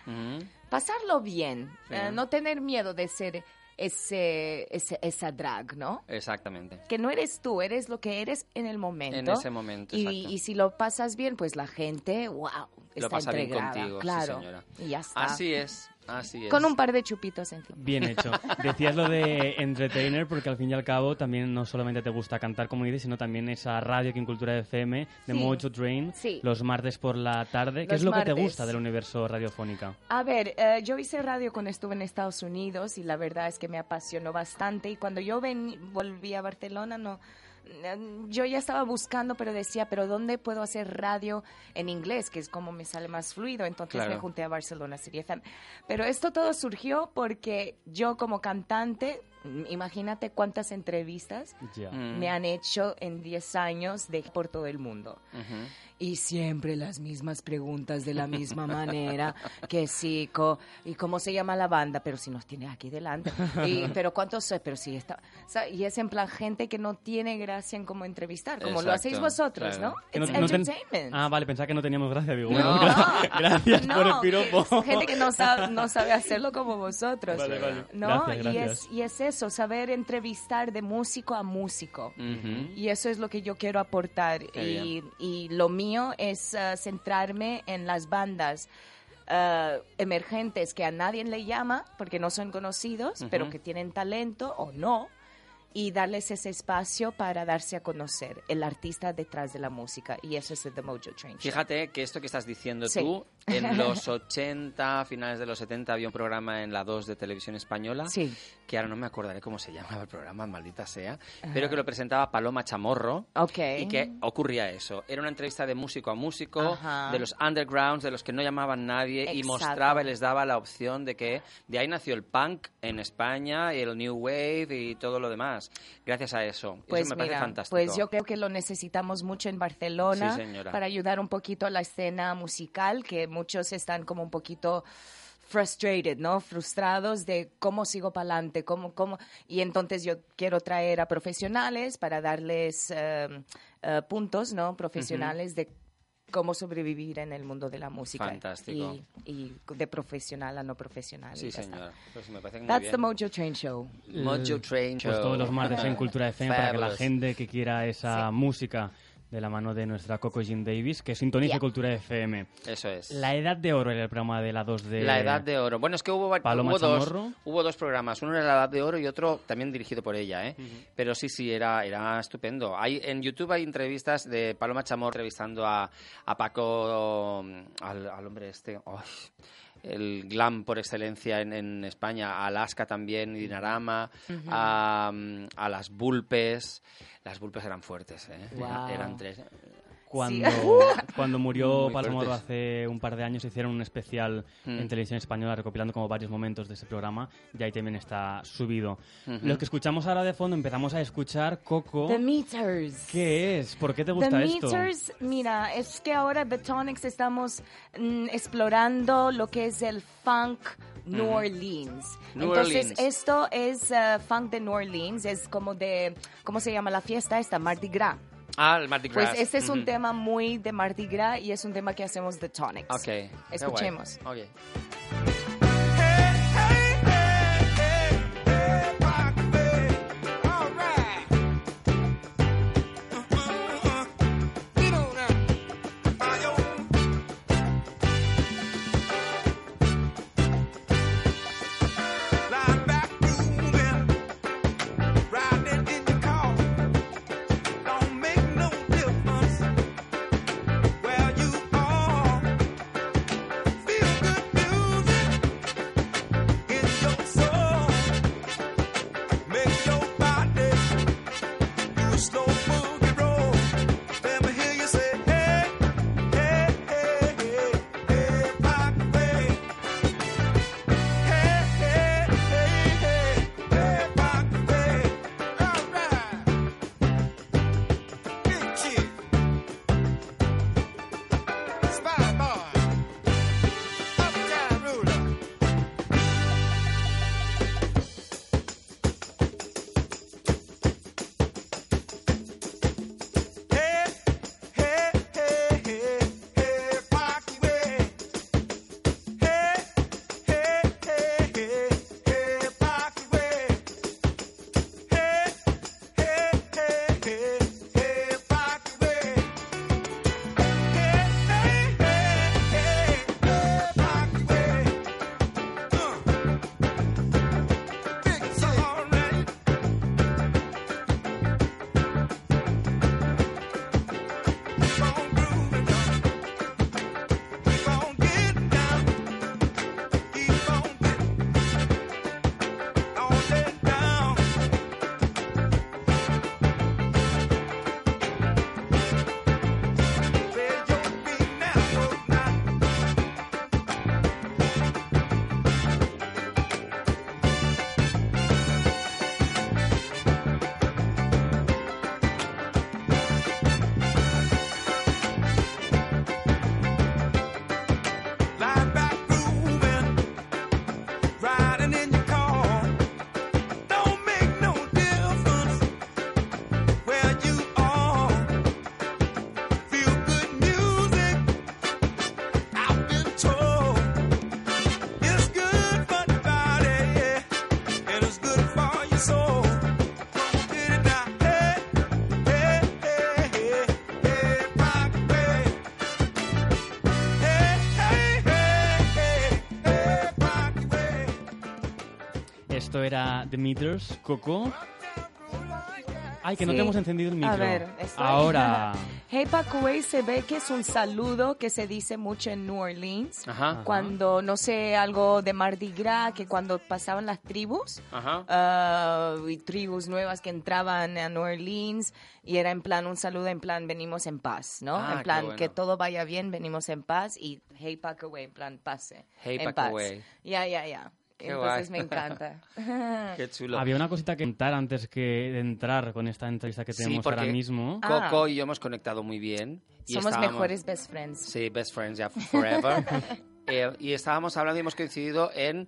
Pasarlo bien, Sí. eh, no tener miedo de ser ese, ese, esa drag, ¿no? Exactamente. Que no eres tú, eres lo que eres en el momento. En ese momento, Y, exacto. y si lo pasas bien, pues la gente, wow, Lo está pasa bien entregada. sí, claro. señora. Y ya está. Así es, así es. Con un par de chupitos encima. Bien hecho. Decías lo de entertainer porque al fin y al cabo también no solamente te gusta cantar como dices, sino también esa radio que en Cultura FM de Sí. Mojo Train Sí. los martes por la tarde. ¿Qué Los es lo que te gusta del universo radiofónica? A ver, eh, yo hice radio cuando estuve en Estados Unidos y la verdad es que me apasionó bastante y cuando yo ven- volví a Barcelona no yo ya estaba buscando pero decía pero dónde puedo hacer radio en inglés que es como me sale más fluido. Entonces Claro. me junté a Barcelona City FM pero esto todo surgió porque yo como cantante imagínate cuántas entrevistas Ya. Mm. me han hecho en 10 años de por todo el mundo Ujú. y siempre las mismas preguntas de la misma manera, que sí, co- y cómo se llama la banda, pero si nos tiene aquí delante, y, pero cuántos sois, pero si está, o sea, y es en plan gente que no tiene gracia en cómo entrevistar, como lo Exacto, hacéis vosotros, claro. ¿no? No- It's no ten- entertainment. Ah, vale, pensaba que no teníamos gracia. Digo, No. bueno, gra- gracias por el No, piropo. gente que no sabe, no sabe hacerlo como vosotros. Vale, vale. ¿no? Gracias, Y, gracias. es, y es eso, saber entrevistar de músico a músico. Y eso es lo que yo quiero aportar. Y, lo mío es eh, centrarme en las bandas eh, emergentes que a nadie le llama porque no son conocidos, pero que tienen talento o no. Y darles ese espacio para darse a conocer el artista detrás de la música. Y eso es el The Mojo Train Show. Fíjate que esto que estás diciendo Sí. tú, en los 80, finales de los 70, había un programa en la 2 de televisión española, Sí. que ahora no me acordaré cómo se llamaba el programa, maldita sea, pero que lo presentaba Paloma Chamorro. Ok. Y que ocurría eso. Era una entrevista de músico a músico, de los undergrounds, de los que no llamaban nadie, y Exacto. mostraba y les daba la opción de que de ahí nació el punk en España, y el new wave y todo lo demás. gracias a eso. Y Pues eso me parece mira, fantástico. pues yo creo que lo necesitamos mucho en Barcelona Sí, para ayudar un poquito a la escena musical, que muchos están como un poquito frustrated, ¿no? Frustrados de cómo sigo para adelante, cómo, cómo... Y entonces yo quiero traer a profesionales para darles eh, puntos, ¿no? Profesionales de cómo sobrevivir en el mundo de la música. Fantástico. Y, y de profesional a no profesional. y Sí, señora. Pues me parece muy That's bien. the Mojo Train Show. Mojo Train Pues Show. todos los martes en Cultura FM para que la gente que quiera esa música de la mano de nuestra Coco Jean Davis, que sintonice Yeah. Cultura FM. Eso es. La Edad de Oro era el programa de la 2 de... La Edad de Oro. Bueno, es que hubo, hubo, dos, hubo dos programas. Uno era La Edad de Oro y otro también dirigido por ella, ¿eh? Pero sí, sí, era, era estupendo. Hay, en YouTube hay entrevistas de Paloma Chamorro entrevistando a, a Paco, al, al hombre este... ¡ay! El glam por excelencia en, en España, a Alaska también, y Dinarama, a, a las Bulpes. Las Bulpes eran fuertes, ¿eh? Eran tres. Cuando, cuando murió Muy Paloma Oro fuertes. hace un par de años hicieron un especial Mm. en televisión española recopilando como varios momentos de ese programa y ahí también está subido. Lo que escuchamos ahora de fondo empezamos a escuchar Coco. The Meters. ¿Qué es? ¿Por qué te gusta The esto? Meters, mira, es que ahora The Tonics estamos mm, explorando lo que es el funk New Orleans. New Entonces, Orleans. esto es eh, funk de New Orleans, es como de, ¿cómo se llama la fiesta esta? Mardi Gras. Ah, el Mardi Pues Gras. este es un tema muy de Mardi Gras y es un tema que hacemos The Tonics. Ok. Escuchemos. Ok. Esto era The Meters, Coco. Ay, que no Sí. te hemos encendido el micro. A ver, estoy- Ahora. Hey Pacuey se ve que es un saludo que se dice mucho en New Orleans. Ajá. Cuando, no sé, algo de Mardi Gras, que cuando pasaban las tribus, Ajá. ah, y tribus nuevas que entraban a New Orleans, y era en plan un saludo, en plan venimos en paz, ¿no? Ah, en plan bueno. que todo vaya bien, venimos en paz, y Hey Pacuey, en plan pase. Hey Pacuey. paz. Ya, ya, Entonces guay. me encanta. Qué chulo. Había una cosita que contar antes que de entrar con esta entrevista que Sí, tenemos ahora mismo. Ah. Coco y yo hemos conectado muy bien. y Somos estábamos- mejores best friends. Sí, best friends ya forever. Eh, y estábamos hablando y hemos coincidido en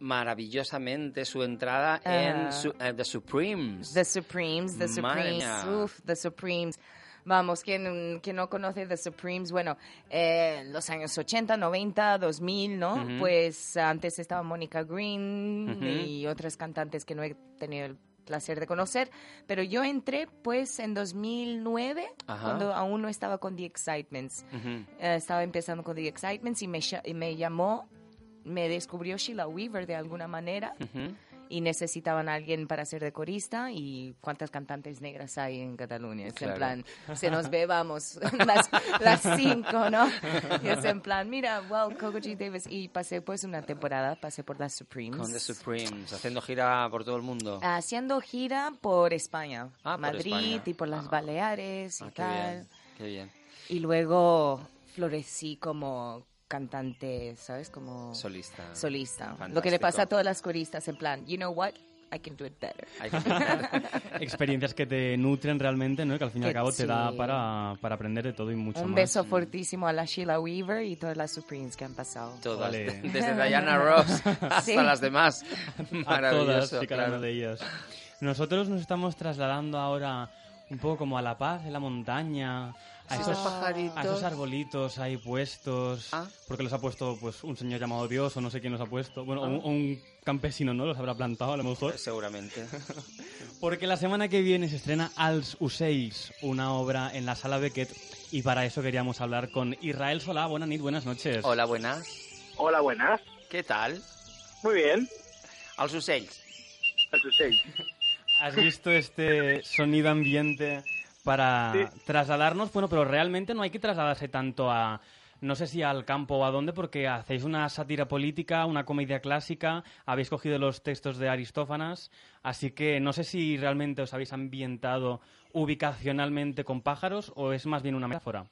maravillosamente su entrada en Ah. su- eh, The Supremes. The Supremes, The Supremes, uf, The Supremes. Vamos, quien, quien no conoce The Supremes, bueno, eh, los años 80, 90, 2000, ¿no? Pues antes estaba Mónica Green Ujú. y otras cantantes que no he tenido el placer de conocer, pero yo entré pues en 2009, Ajá. cuando aún no estaba con The Excitements. Eh, estaba empezando con The Excitements y me, y me llamó, me descubrió Sheila Weaver de alguna manera Ujú. Y necesitaban a alguien para ser de corista y cuántas cantantes negras hay en Cataluña. Es Claro. en plan, se nos ve, vamos, las, las cinco, ¿no? Y es en plan, mira, wow, Coco G. Davis. Y pasé pues una temporada, pasé por las Supremes. Con The Supremes, haciendo gira por todo el mundo. Haciendo gira por España, Ah, por Madrid España. y por las Ah. Baleares y Ah, qué tal. bien, qué bien. Y luego florecí como cantante, ¿sabes? Como Solista. solista. Lo que le pasa a todas las coristas, en plan, you know what? I can do it better. Experiencias que te nutren realmente, ¿no? Que al fin y al cabo te da para, para aprender de todo y mucho Un más. beso fortísimo a la Sheila Weaver y todas las Supremes que han pasado. Todas, Vale. desde Diana Ross hasta Sí. las demás. a todas Maravilloso, y cada claro. una de ellas. Nosotros nos estamos trasladando ahora un poco como a la paz, en la montaña, a Sí, esos, a esos arbolitos ahí puestos, Ah. porque los ha puesto pues un señor llamado Dios o no sé quién los ha puesto, bueno, Ah. un, un campesino, ¿no? Los habrá plantado a lo mejor. Seguramente. Porque la semana que viene se estrena Als Useis, una obra en la Sala Beckett, y para eso queríamos hablar con Israel Solá. Buenas noches, buenas noches. Hola, buenas. Hola, buenas. ¿Qué tal? Muy bien. Als ocells. A sus seis. ¿Has visto este sonido ambiente para Sí. trasladarnos? Bueno, pero realmente no hay que trasladarse tanto a, no sé si al campo o a dónde, porque hacéis una sátira política, una comedia clásica, habéis cogido los textos de Aristófanas, así que no sé si realmente os habéis ambientado ubicacionalmente con pájaros o es más bien una metáfora.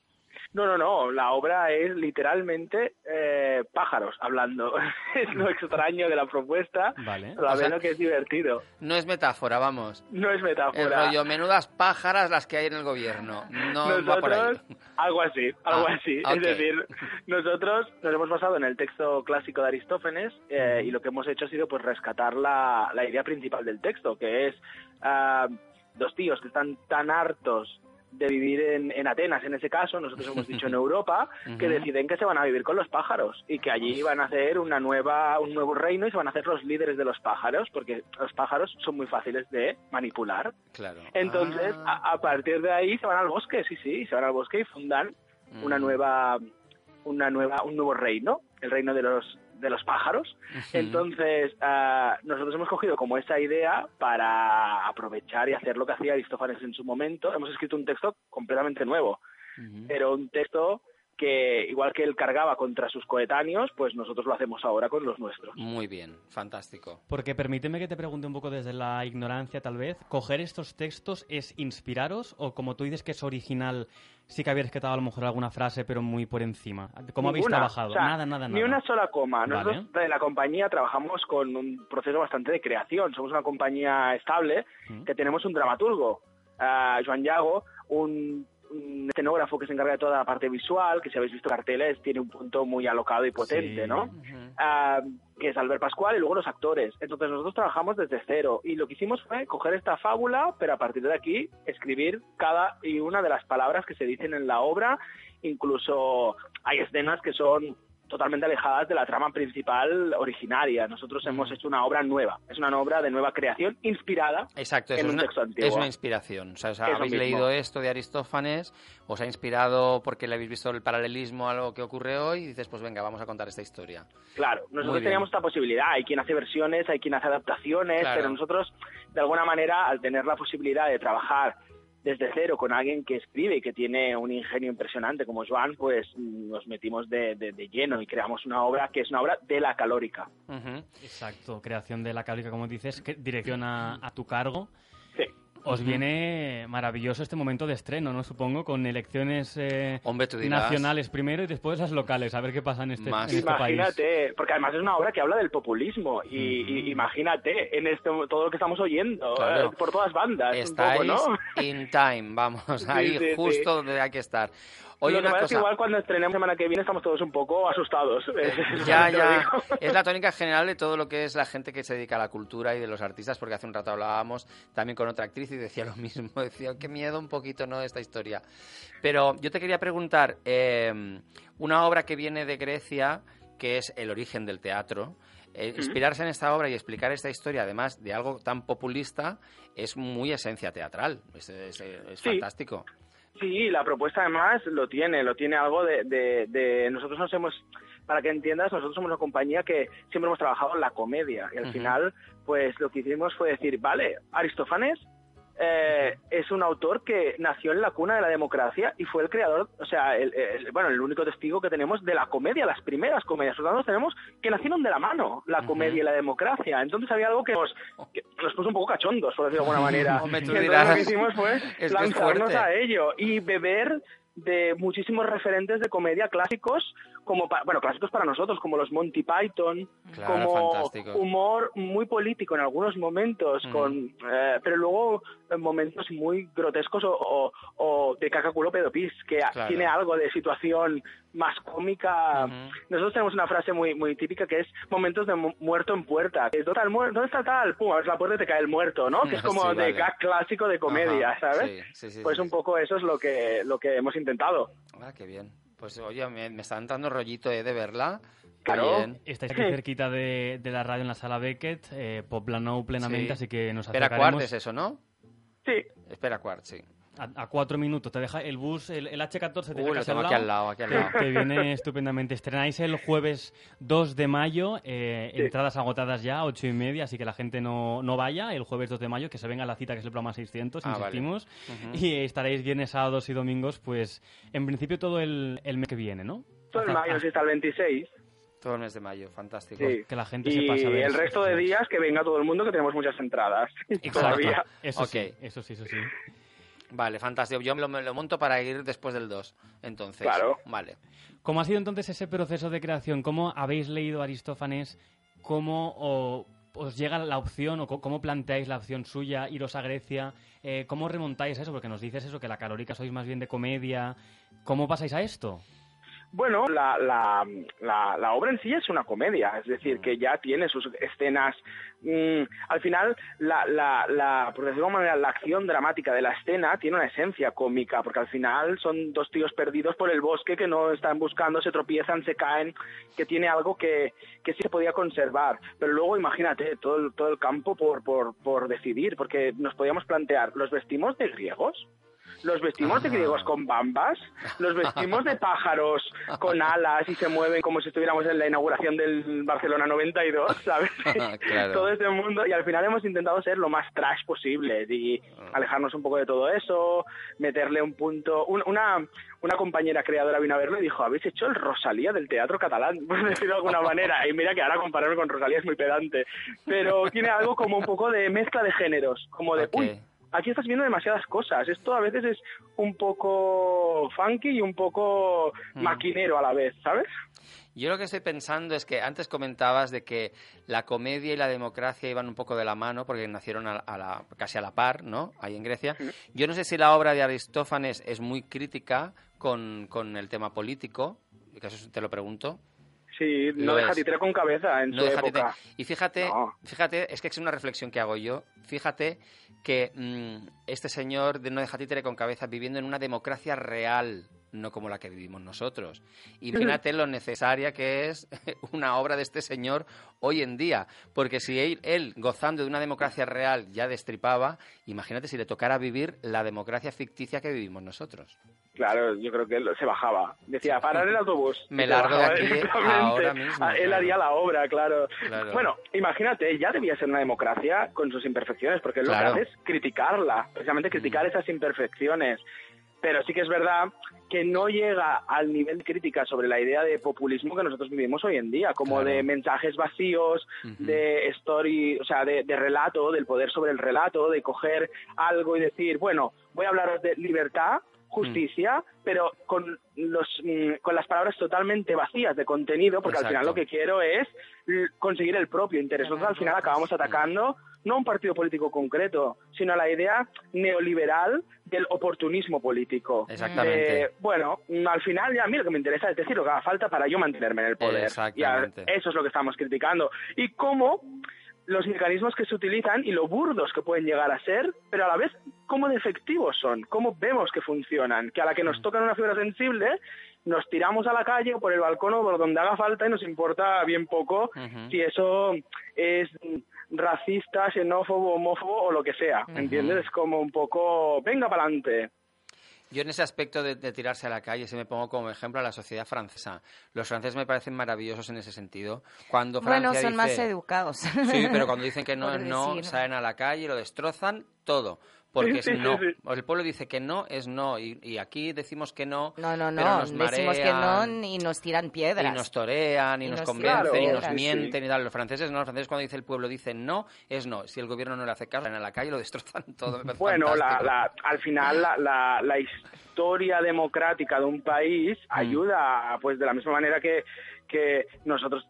No, no, no. La obra es literalmente eh, pájaros hablando. es lo extraño de la propuesta. Vale. pero a O sea- que es divertido. No es metáfora, vamos. No es El metáfora. rollo, menudas pájaras las que hay en el gobierno. No va por ahí. nosotros, algo así, algo Ah, así. Es decir, nosotros nos hemos basado en el texto clásico de Aristófanes eh, y lo que hemos hecho ha sido pues rescatar la, la idea principal del texto, que es ah, dos tíos que están tan hartos de vivir en, en Atenas, en ese caso, nosotros hemos dicho en Europa, que deciden que se van a vivir con los pájaros y que allí van a hacer una nueva, un nuevo reino y se van a hacer los líderes de los pájaros, porque los pájaros son muy fáciles de manipular. Claro. Entonces, Ah. a, a partir de ahí se van al bosque, sí, sí, se van al bosque y fundan una Mm. nueva, una nueva, un nuevo reino, el reino de los de los pájaros. Entonces, ah, nosotros hemos cogido como esa idea para aprovechar y hacer lo que hacía Aristófanes en su momento. Hemos escrito un texto completamente nuevo, pero un texto que, igual que él cargaba contra sus coetáneos, pues nosotros lo hacemos ahora con los nuestros. Muy bien, fantástico. Porque permíteme que te pregunte un poco desde la ignorancia, tal vez. ¿Coger estos textos es inspiraros o como tú dices que es original, sí que habéis rescatado a lo mejor alguna frase, pero muy por encima? ¿Cómo habéis trabajado? O sea, nada, nada, nada. Ni una sola coma. Nosotros Vale. de la compañía trabajamos con un proceso bastante de creación. Somos una compañía estable Mm. que tenemos un dramaturgo, ah, Joan Yago, un, un escenógrafo que se encarga de toda la parte visual, que si habéis visto carteles tiene un punto muy alocado y potente, Sí. ¿no? Ah, que es Albert Pascual y luego los actores. Entonces nosotros trabajamos desde cero y lo que hicimos fue coger esta fábula, pero a partir de aquí escribir cada y una de las palabras que se dicen en la obra. Incluso hay escenas que son totalmente alejadas de la trama principal originaria. Nosotros hemos hecho una obra nueva, es una obra de nueva creación inspirada Exacto, en un una, texto antiguo. es una inspiración. O sea, habéis leído esto de Aristófanes, os ha inspirado porque le habéis visto el paralelismo a lo que ocurre hoy y dices, pues venga, vamos a contar esta historia. Claro, nosotros teníamos esta posibilidad. Hay quien hace versiones, hay quien hace adaptaciones, Claro. pero nosotros, de alguna manera, al tener la posibilidad de trabajar desde cero con alguien que escribe y que tiene un ingenio impresionante como Joan, pues nos metimos de, de- de lleno y creamos una obra que es una obra de la calórica. Exacto, creación de la cálica, como dices, que dirección a, a tu cargo. Sí. Os viene maravilloso este momento de estreno, ¿no? Supongo, con elecciones eh, Hombre, tú dirás. nacionales primero y después las locales, a ver qué pasa en este, Más. en este país. Imagínate, porque además es una obra que habla del populismo y, y imagínate en esto todo lo que estamos oyendo Claro. eh, por todas bandas, un Estáis poco, ¿no? in time, vamos, ahí sí, sí. justo donde hay que estar. Oye, lo que una pasa es que igual cuando estrenemos semana que viene estamos todos un poco asustados. Ya, lo ya. digo. Es la tónica general de todo lo que es la gente que se dedica a la cultura y de los artistas, porque hace un rato hablábamos también con otra actriz y decía lo mismo. Decía, qué miedo un poquito, ¿no? Esta historia. Pero yo te quería preguntar, eh, una obra que viene de Grecia, que es El origen del teatro. eh, inspirarse en esta obra y explicar esta historia, además de algo tan populista, es muy esencia teatral. Es, es- es Sí. fantástico. Sí, la propuesta además lo tiene, lo tiene algo de, de, de- nosotros nos hemos, para que entiendas, nosotros somos una compañía que siempre hemos trabajado en la comedia y al final, pues lo que hicimos fue decir, vale, Aristófanes eh, es un autor que nació en la cuna de la democracia y fue el creador, o sea, el, el- bueno, el único testigo que tenemos de la comedia, las primeras comedias. Por lo tanto, tenemos que nacieron de la mano la comedia y la democracia. Entonces había algo que nos, que nos puso un poco cachondos, por decirlo de alguna manera. Hombre, tú Y entonces dirás. lo que hicimos fue Es lanzarnos a ello y beber de muchísimos referentes de comedia clásicos, como pa- bueno, clásicos para nosotros, como los Monty Python, Claro, como fantástico. humor muy político en algunos momentos, Ujú. con eh, pero luego en momentos muy grotescos o, o, o de caca culo pedo pis, que Claro. tiene algo de situación más cómica. Nosotros tenemos una frase muy muy típica que es momentos de mu- muerto en puerta. Es, "Total, ¿Dónde está tal? Pum, abres la puerta y te cae el muerto, ¿no? Que es como Sí, de gag clásico de comedia, Ajá, ¿sabes? sí, sí, sí, pues un poco eso es lo que lo que hemos intentado. Ah, qué bien. Pues oye, me, me está entrando rollito eh, de verla. Qué Claro. bien. Estáis aquí cerquita de, de la radio en la sala Beckett, eh, Poblenou plenamente, Sí. así que nos Espera acercaremos Quart es eso, ¿no? Sí, Espera Quart, sí. A, a cuatro minutos. Te deja el bus, el, el H14 te Uy, deja lo tengo aquí al lado, aquí al lado. que viene estupendamente. Estrenáis el jueves 2 de mayo, eh, Sí. entradas agotadas ya, ocho y media, así que la gente no, no vaya el jueves 2 de mayo, que se venga a la cita, que es el programa 600, Ah, vale. insistimos. Ujú. Y estaréis viernes, sábados y domingos, pues en principio todo el, el mes que viene, ¿no? todo el Hasta- mayo sí está el 26. Todo el mes de mayo, fantástico. Sí. Que la gente y se pase a ver el resto de días que venga todo el mundo que tenemos muchas entradas. Exacto. Todavía. Eso Ok. sí, eso sí, eso sí. Vale, fantástico. Yo me lo, me lo monto para ir después del 2. Entonces, Claro. Vale. ¿Cómo ha sido entonces ese proceso de creación? ¿Cómo habéis leído Aristófanes? ¿Cómo o- os llega la opción o cómo planteáis la opción suya, iros a Grecia? Eh, ¿Cómo remontáis eso? Porque nos dices eso, que la calórica sois más bien de comedia. ¿Cómo pasáis a esto? Bueno, la, la, la, obra en sí es una comedia, es decir, que ya tiene sus escenas. mm, al final, la, por decirlo de manera, la acción dramática de la escena tiene una esencia cómica, porque al final son dos tíos perdidos por el bosque que no están buscando, se tropiezan, se caen, que tiene algo que, que sí se podía conservar. Pero luego, imagínate, todo el, todo el campo por, por, por decidir, porque nos podíamos plantear, ¿los vestimos de griegos? Los vestimos de Ah. griegos con bambas, los vestimos de pájaros con alas y se mueven como si estuviéramos en la inauguración del Barcelona 92, ¿sabes? Claro. Todo este mundo y al final hemos intentado ser lo más trash posible y Ah. alejarnos un poco de todo eso, meterle un punto... un- una, una compañera creadora vino a verlo y dijo, habéis hecho el Rosalía del teatro catalán, por decirlo de alguna manera. Y mira que ahora compararme con Rosalía es muy pedante, pero tiene algo como un poco de mezcla de géneros, como de, Ok. uy, aquí estás viendo demasiadas cosas. Esto a veces es un poco funky y un poco Mm. maquinero a la vez, ¿sabes? Yo lo que estoy pensando es que antes comentabas de que la comedia y la democracia iban un poco de la mano porque nacieron a, a la, casi a la par, ¿no? Ahí en Grecia. Yo no sé si la obra de Aristófanes es muy crítica con, con el tema político, que eso te lo pregunto. Sí, no deja es. títere con cabeza en No su deja época. Y fíjate, No. fíjate, es que es una reflexión que hago yo. Fíjate que mm, este señor de no deja títere con cabeza viviendo en una democracia real, no como la que vivimos nosotros. Imagínate lo necesaria que es una obra de este señor hoy en día, porque si él, él, gozando de una democracia real ya destripaba, imagínate si le tocara vivir la democracia ficticia que vivimos nosotros. Claro, yo creo que él se bajaba. Decía, parar el autobús. Me largo de aquí ahora mismo, Ah, Él claro. haría la obra, claro. Claro. Bueno, imagínate, ya debía ser una democracia con sus imperfecciones, porque él Claro. lo que hace es criticarla, precisamente criticar Mm. esas imperfecciones. Pero sí que es verdad que no llega al nivel de crítica sobre la idea de populismo que nosotros vivimos hoy en día, como Claro. de mensajes vacíos, de story, o sea, de, de relato, del poder sobre el relato, de coger algo y decir, bueno, voy a hablaros de libertad, justicia, pero con los mm, con las palabras totalmente vacías de contenido, porque al final lo que quiero es conseguir el propio interés. Nosotros al final acabamos atacando no a un partido político concreto, sino a la idea neoliberal del oportunismo político. Exactamente. De, bueno, mm, al final ya a mí lo que me interesa es decir lo que haga falta para yo mantenerme en el poder. Exactamente. Y eso es lo que estamos criticando. Y cómo los mecanismos que se utilizan y lo burdos que pueden llegar a ser, pero a la vez cómo de efectivos son, cómo vemos que funcionan, que a la que nos tocan una fibra sensible nos tiramos a la calle o por el balcón o por donde haga falta y nos importa bien poco si eso es racista, xenófobo, homófobo o lo que sea, ¿entiendes? Es como un poco, venga para adelante. Yo en ese aspecto de, de tirarse a la calle, si me pongo como ejemplo a la sociedad francesa. Los franceses me parecen maravillosos en ese sentido. Cuando Francia Bueno, son dice- más educados. Sí, pero cuando dicen que no es no, salen a la calle y lo destrozan todo. Porque Sí, es no. sí. El pueblo dice que no es no. Y, y aquí decimos que no. No, no, pero no. nos Decimos que no marean, y nos tiran piedras. Y nos torean, y, Y nos, nos convencen, y nos mienten y tal. Los franceses no. Los franceses cuando dice el pueblo dice no, es no. Si el gobierno no le hace caso, salen a la calle y lo destrozan todo. Bueno, la, la- al final la, la- la historia democrática de un país Mm. ayuda, pues de la misma manera que, que nosotros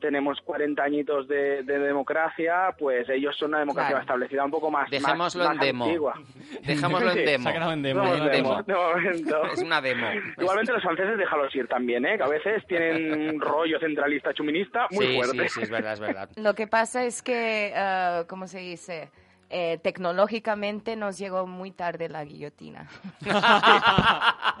tenemos 40 añitos de, de democracia, pues ellos son una democracia Claro. establecida un poco más, más, Dejémoslo en más demo. antigua. Dejámoslo en demo. en demo, en demo, demo. de momento. Es una demo. Igualmente los franceses déjalos ir también, ¿eh? que a veces tienen un rollo centralista chuminista muy sí, fuerte. sí, sí, es verdad, es verdad. Lo que pasa es que, ah, ¿cómo se dice? Eh, tecnológicamente nos llegó muy tarde la guillotina.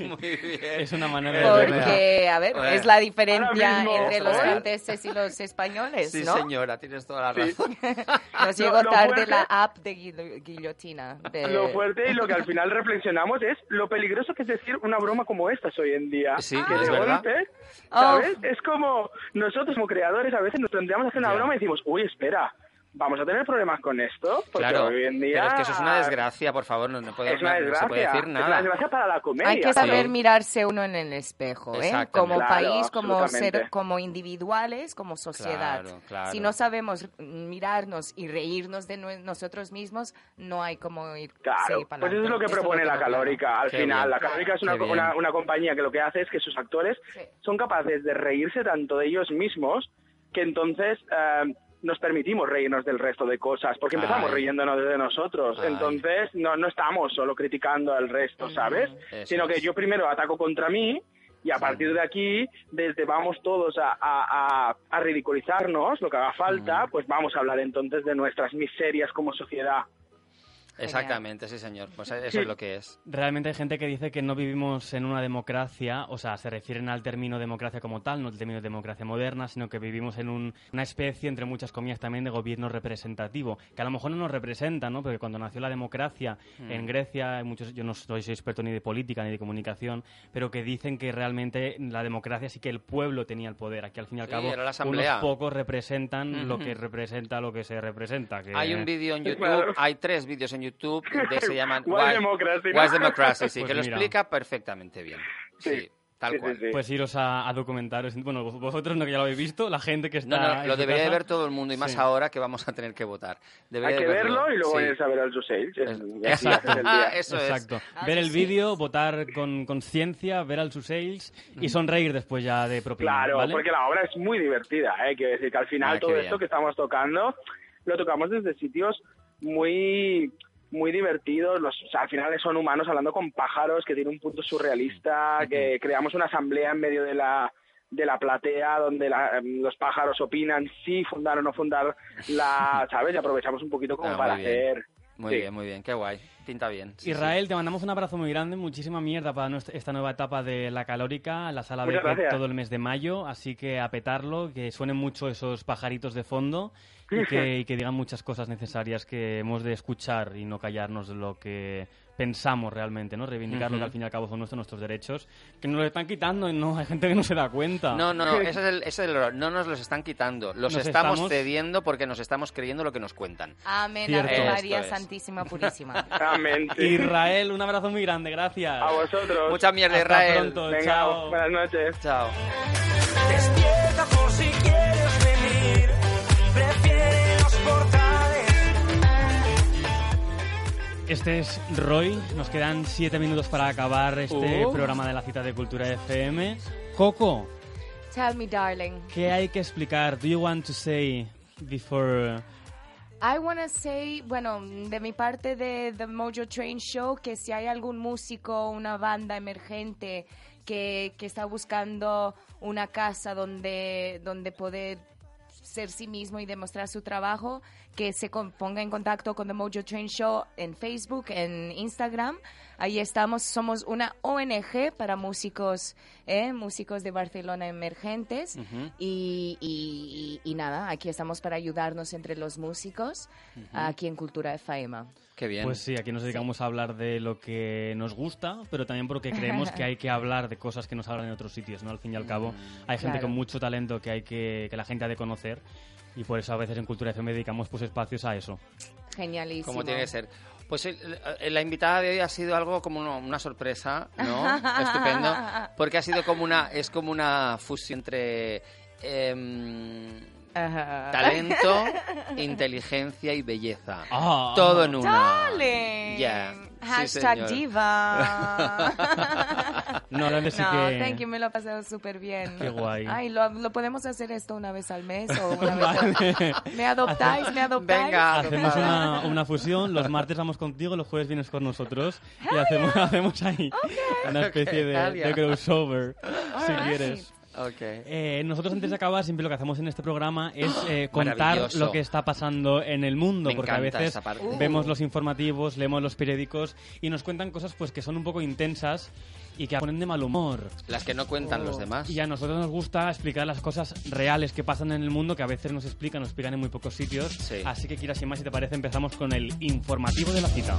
Muy bien. Es una manera de verlo. Porque, a ver, Bueno, es la diferencia mismo, entre los franceses y los españoles, Sí, ¿no? señora, tienes toda la razón. Nos Lo- llegó lo tarde fuerte- la app de guil- guillotina. de- Lo fuerte y lo que al final reflexionamos es lo peligroso que es decir una broma como estas hoy en día. Sí, que es verdad. golpe, Oh. ¿sabes? Es como nosotros como creadores a veces nos planteamos hacer una Ya. broma y decimos, uy, espera, ¿vamos a tener problemas con esto? Porque Claro, hoy en día... pero es que eso es una desgracia, por favor, no, no, podemos- no- se puede decir Es una nada. desgracia para la comedia. Hay que saber Sí. mirarse uno en el espejo, ¿eh? Como Claro, país, como ser, como individuales, como sociedad. Claro, claro. Si no sabemos mirarnos y reírnos de nosotros mismos, no hay como ir Claro, pues eso es lo que propone lo la. Calórica al Qué final. bien. La Calórica es una, una, una compañía que lo que hace es que sus actores Sí. son capaces de reírse tanto de ellos mismos que entonces eh, nos permitimos reírnos del resto de cosas, porque empezamos Ay. riéndonos de nosotros. Ay. Entonces no, no estamos solo criticando al resto, ¿sabes? Eso Sino que yo primero ataco contra mí y a partir de aquí, desde vamos todos a, a- a- a ridiculizarnos, lo que haga falta, pues vamos a hablar entonces de nuestras miserias como sociedad. Exactamente, sí, señor. Pues eso es lo que es. Realmente hay gente que dice que no vivimos en una democracia, o sea, se refieren al término democracia como tal, no el término democracia moderna, sino que vivimos en un- una especie, entre muchas comillas, también de gobierno representativo, que a lo mejor no nos representa, ¿no? Porque cuando nació la democracia Mm. en Grecia, muchos, yo no soy experto ni de política ni de comunicación, pero que dicen que realmente la democracia sí que el pueblo tenía el poder. Aquí al fin y al Sí, cabo unos pocos representan lo Ujú. que representa lo que se representa. Que... Hay un vídeo en YouTube, Claro. hay tres vídeos en YouTube que se llaman Why Democracy, ¿no? Why Democracy, sí, Pues que lo explica perfectamente bien. Sí, Sí. tal cual. sí, sí. Pues iros a, a documentaros. Bueno, vos- vosotros no que ya lo habéis visto, la gente que está. No, no, lo debería de ver todo el mundo y más Sí. ahora que vamos a tener que votar. Debería Hay que de verlo y luego sí. irse a ver al. Es- el día. Eso es. Exacto. Ah, ver el vídeo, votar con conciencia, ver al sales y sonreír después ya de propina. Claro, ¿vale? porque la obra es muy divertida, ¿eh? Quiero decir que al final Ah, todo bien. esto que estamos tocando lo tocamos desde sitios muy muy divertidos, los, o sea, al final son humanos hablando con pájaros que tiene un punto surrealista, que creamos una asamblea en medio de la de la platea donde la- los pájaros opinan si fundar o no fundar la, ¿sabes? Y aprovechamos un poquito como Ah, para hacer Muy Sí. bien, muy bien, qué guay. Pinta bien. sí, Israel, te mandamos un abrazo muy grande, muchísima mierda para nuestra- esta nueva etapa de la calórica, la sala Muchas de todo el mes de mayo, así que a petarlo, que suenen mucho esos pajaritos de fondo y que, y que digan muchas cosas necesarias que hemos de escuchar y no callarnos de lo que pensamos realmente, ¿no? Reivindicar lo que al fin y al cabo son nuestros, nuestros derechos, que nos lo están quitando y no hay gente que no se da cuenta. No, no, no, ese es el, ese es el error. No nos los están quitando, los estamos, estamos- cediendo porque nos estamos creyendo lo que nos cuentan. Amén. Ave María es. Santísima Purísima. Amén. Israel, un abrazo muy grande, gracias. A vosotros. Mucha mierda, Hasta Israel. pronto, Venga, chao. buenas noches. Chao. Este es Roy, nos quedan siete minutos para acabar este Uh. programa de la cita de Cultura FM. Coco, Tell me, darling. ¿qué hay que explicar? Do you want to say before... I want to say, bueno, de mi parte de The Mojo Train Show, que si hay algún músico, una banda emergente que, que está buscando una casa donde, donde poder ser sí mismo y demostrar su trabajo, que se con- ponga en contacto con The Mojo Train Show en Facebook, en Instagram. Ahí estamos, somos una ONG para músicos, ¿eh? músicos de Barcelona emergentes. y, y- y- y nada, aquí estamos para ayudarnos entre los músicos, aquí en Cultura de Faema. Qué bien. Pues sí, aquí nos dedicamos a hablar de lo que nos gusta, pero también porque creemos que hay que hablar de cosas que nos hablan en otros sitios, ¿no? Al fin y al cabo, hay gente Claro. con mucho talento que hay que, que la gente ha de conocer y por eso a veces en Cultura FM dedicamos pues espacios a eso. Genialísimo. Como tiene que ser. Pues la invitada de hoy ha sido algo como una, una sorpresa, ¿no? Estupendo. Porque ha sido como una, es como una fusión entre em, Ajá. talento, inteligencia y belleza. Ah. Todo en. Ya. Sí, Hashtag diva. No, la sí no, que- thank you, me lo he pasado súper bien. Qué guay. Ay, lo, lo podemos hacer esto una vez al mes o una vez Vale. ¿Me adoptáis? ¿Me adoptáis? Venga, Hacemos una, una fusión, los martes vamos contigo, los jueves vienes con nosotros y hacemos, hacemos ahí una especie de, de crossover, si quieres. Ok. Eh, nosotros antes de acabar siempre lo que hacemos en este programa es eh, contar lo que está pasando en el mundo, Me porque a veces vemos los informativos, leemos los periódicos y nos cuentan cosas pues que son un poco intensas y que ponen de mal humor. Las que no cuentan los demás. Y a nosotros nos gusta explicar las cosas reales que pasan en el mundo, que a veces nos explican, nos explican en muy pocos sitios. Sí. Así que, Kira, sin más, si te parece, empezamos con el informativo de la cita.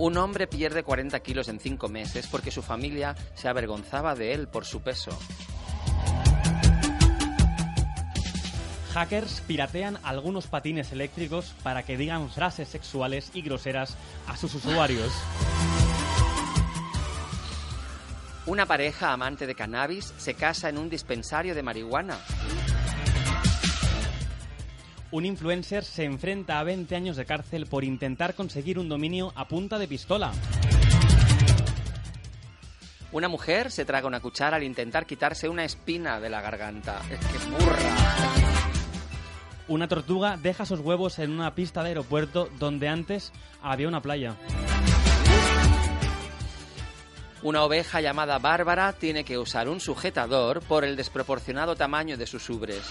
Un hombre pierde 40 kilos en 5 meses porque su familia se avergonzaba de él por su peso. Hackers piratean algunos patines eléctricos para que digan frases sexuales y groseras a sus usuarios. Una pareja amante de cannabis se casa en un dispensario de marihuana. Un influencer se enfrenta a 20 años de cárcel por intentar conseguir un dominio a punta de pistola. Una mujer se traga una cuchara al intentar quitarse una espina de la garganta. Es que burra. Una tortuga deja sus huevos en una pista de aeropuerto donde antes había una playa. Una oveja llamada Bárbara tiene que usar un sujetador por el desproporcionado tamaño de sus ubres.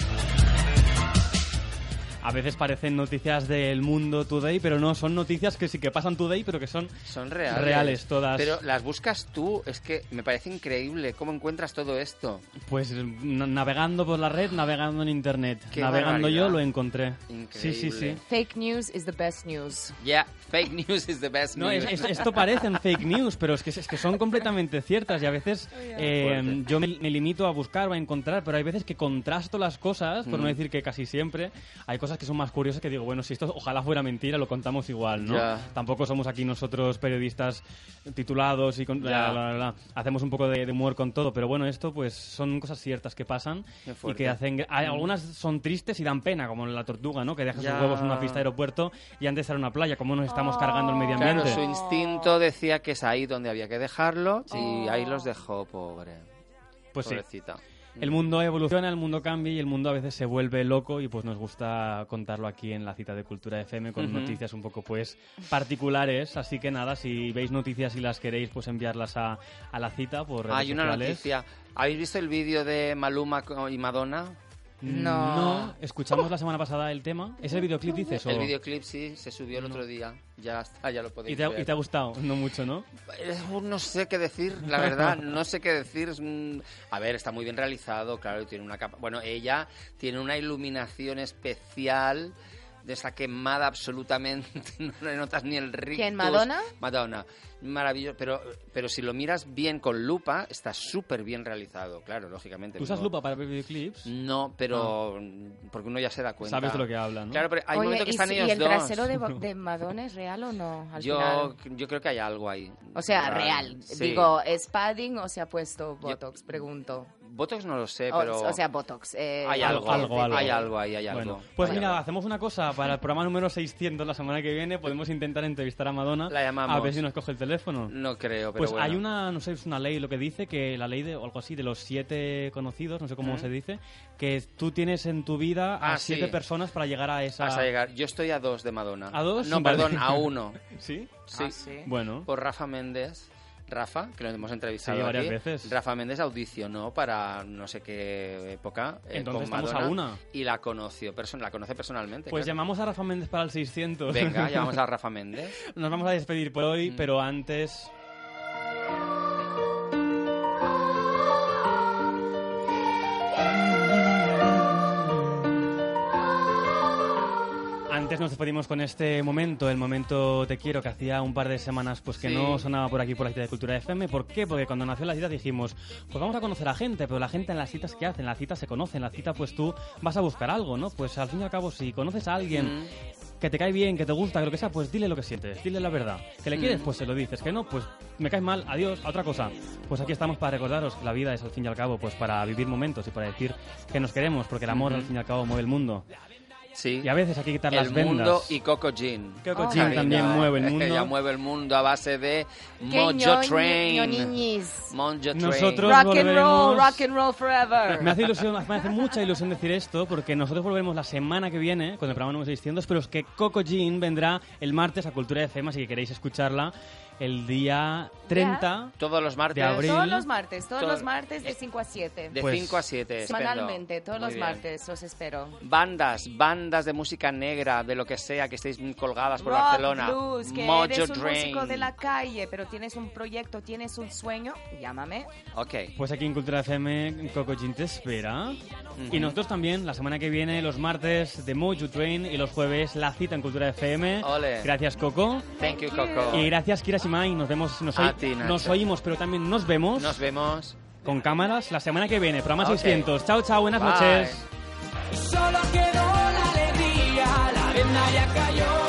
A veces parecen noticias del mundo today, pero no, son noticias que sí que pasan today, pero que son Son reales. Reales todas. Pero las buscas tú, es que me parece increíble cómo encuentras todo esto. pues na- navegando por la red, navegando en internet. Qué navegando yo barbaridad. lo encontré. Sí, sí, sí. Increíble. Fake news is the best news. Yeah, fake news is the best No, news. es- es- esto parecen fake news, pero es que, es que son completamente ciertas y a veces eh, Fuerte. yo me, me limito a buscar o a encontrar, pero hay veces que contrasto las cosas, por no Mm. decir que casi siempre, hay cosas que son más curiosas que digo, bueno, si esto ojalá fuera mentira, lo contamos igual, ¿no? Ya. Tampoco somos aquí nosotros periodistas titulados y con, la, la, la, hacemos un poco de, de humor con todo, pero bueno, esto pues son cosas ciertas que pasan y que hacen... hay- algunas son tristes y dan pena, como la tortuga, ¿no? Que deja Ya. sus huevos en una pista de aeropuerto y antes era una playa, como nos estamos cargando el medio Claro, ambiente. su instinto decía que es ahí donde había que dejarlo y ahí los dejó, pobre. Pues sí. El mundo evoluciona, el mundo cambia y el mundo a veces se vuelve loco y pues nos gusta contarlo aquí en la cita de Cultura FM con noticias un poco pues particulares. Así que nada, si veis noticias y las queréis pues enviarlas a, a la cita por redes Hay una noticia. ¿Habéis visto el vídeo de Maluma y Madonna? No. No, escuchamos la semana pasada el tema. ¿Es el videoclip dices? o- El videoclip sí, se subió el otro día. Ya está, ya lo podéis ¿Y te, ha, ver. y te ha gustado? No mucho, ¿no? No sé qué decir, la verdad, no sé qué decir. A ver, está muy bien realizado, claro, tiene una capa... Bueno, ella tiene una iluminación especial, de esa quemada absolutamente, no le notas ni el rictus. ¿Quién, Madonna? Madonna. Maravilloso, pero, pero si lo miras bien con lupa, está súper bien realizado, claro, lógicamente. ¿Tú usas no- lupa para videoclips? No, pero porque uno ya se da cuenta. Sabes de lo que hablan, ¿no? Claro, pero hay un Oye, momento que ¿y, están si- ellos ¿y el dos. trasero de, Madonna es real o no? Al yo, final? yo creo que hay algo ahí. O sea, Raro. real. Sí. Digo, ¿es padding o se ha puesto Botox? Pregunto. Botox no lo sé, O- pero o, sea, Botox. eh, hay algo, algo, algo. hay algo ahí, hay algo. Bueno, pues Hay mira, algo. hacemos una cosa. Para el programa número 600 la semana que viene podemos intentar entrevistar a Madonna. La llamamos. A ver si nos coge el teléfono. No creo, pero Pues bueno. hay una, no sé, es una ley lo que dice, que la ley de, o algo así, de los siete conocidos, no sé cómo ¿Mm? se dice, que tú tienes en tu vida a Ah, siete sí. personas para llegar a esa... Hasta llegar. Yo estoy a dos de Madonna. ¿A dos? No, Vale. perdón, a uno. ¿Sí? Sí. Ah, sí. Bueno. Por Rafa Méndez. Rafa, que lo hemos entrevistado Sí, varias aquí. veces. Rafa Méndez audicionó para no sé qué época eh, Entonces con Madonna a una. y la conoció, la conoce personalmente. Pues claro. llamamos a Rafa Méndez para el 600. Venga, llamamos a Rafa Méndez. Nos vamos a despedir por hoy, Mm. pero antes... Antes nos despedimos con este momento, el momento Te Quiero, que hacía un par de semanas pues que Sí. no sonaba por aquí por la cita de Cultura FM. ¿Por qué? Porque cuando nació la cita dijimos, pues vamos a conocer a gente, pero la gente en las citas que hacen, la cita se conoce, en la cita pues tú vas a buscar algo, ¿no? Pues al fin y al cabo, si conoces a alguien Mm. que te cae bien, que te gusta, que lo que sea, pues dile lo que sientes, dile la verdad. Que le Mm. quieres, pues se lo dices. Que no, pues me caes mal, adiós, a otra cosa. Pues aquí estamos para recordaros que la vida es al fin y al cabo, pues para vivir momentos y para decir que nos queremos, porque el amor Ujú. al fin y al cabo mueve el mundo. Sí. Y a veces hay que quitar las el vendas. mundo y Coco Jean. Coco Oh, Jean Karina. también mueve el mundo. Ella mueve el mundo a base de ¡Qué Mojo Train. Mojo Train. Nosotros- Rock and roll, volveremos- rock and roll forever. Me hace ilusión, me hace mucha ilusión decir esto porque nosotros volveremos la semana que viene con el programa número 600, pero es que Coco Jean vendrá el martes a Cultura FM, así que queréis escucharla el día 30 Todos los martes. de abril. Todos los martes, todos Todo- los martes de 5 a 7. De Pues- 5 a 7. Semanalmente, todos Muy los bien. martes, os espero. Bandas, bandas de música negra, de lo que sea, que estéis colgadas por Rock, Barcelona. blues, que Mojo eres un Train. músico de la calle, pero tienes un proyecto, tienes un sueño, llámame. Ok. Pues aquí en Cultura FM, Coco Jean te espera. Y nosotros también, la semana que viene, los martes de Mojo Train y los jueves la cita en Cultura FM. Ole. Gracias, Coco. Thank you, Coco. Y gracias, Kira Shimai. Nos vemos, nos, oí- ti, nos oímos, pero también nos vemos Nos vemos. con cámaras la semana que viene. Programa Ok. 600. Chao, chao, buenas Bye. noches. Solo quedó la alegría, la venda ya cayó.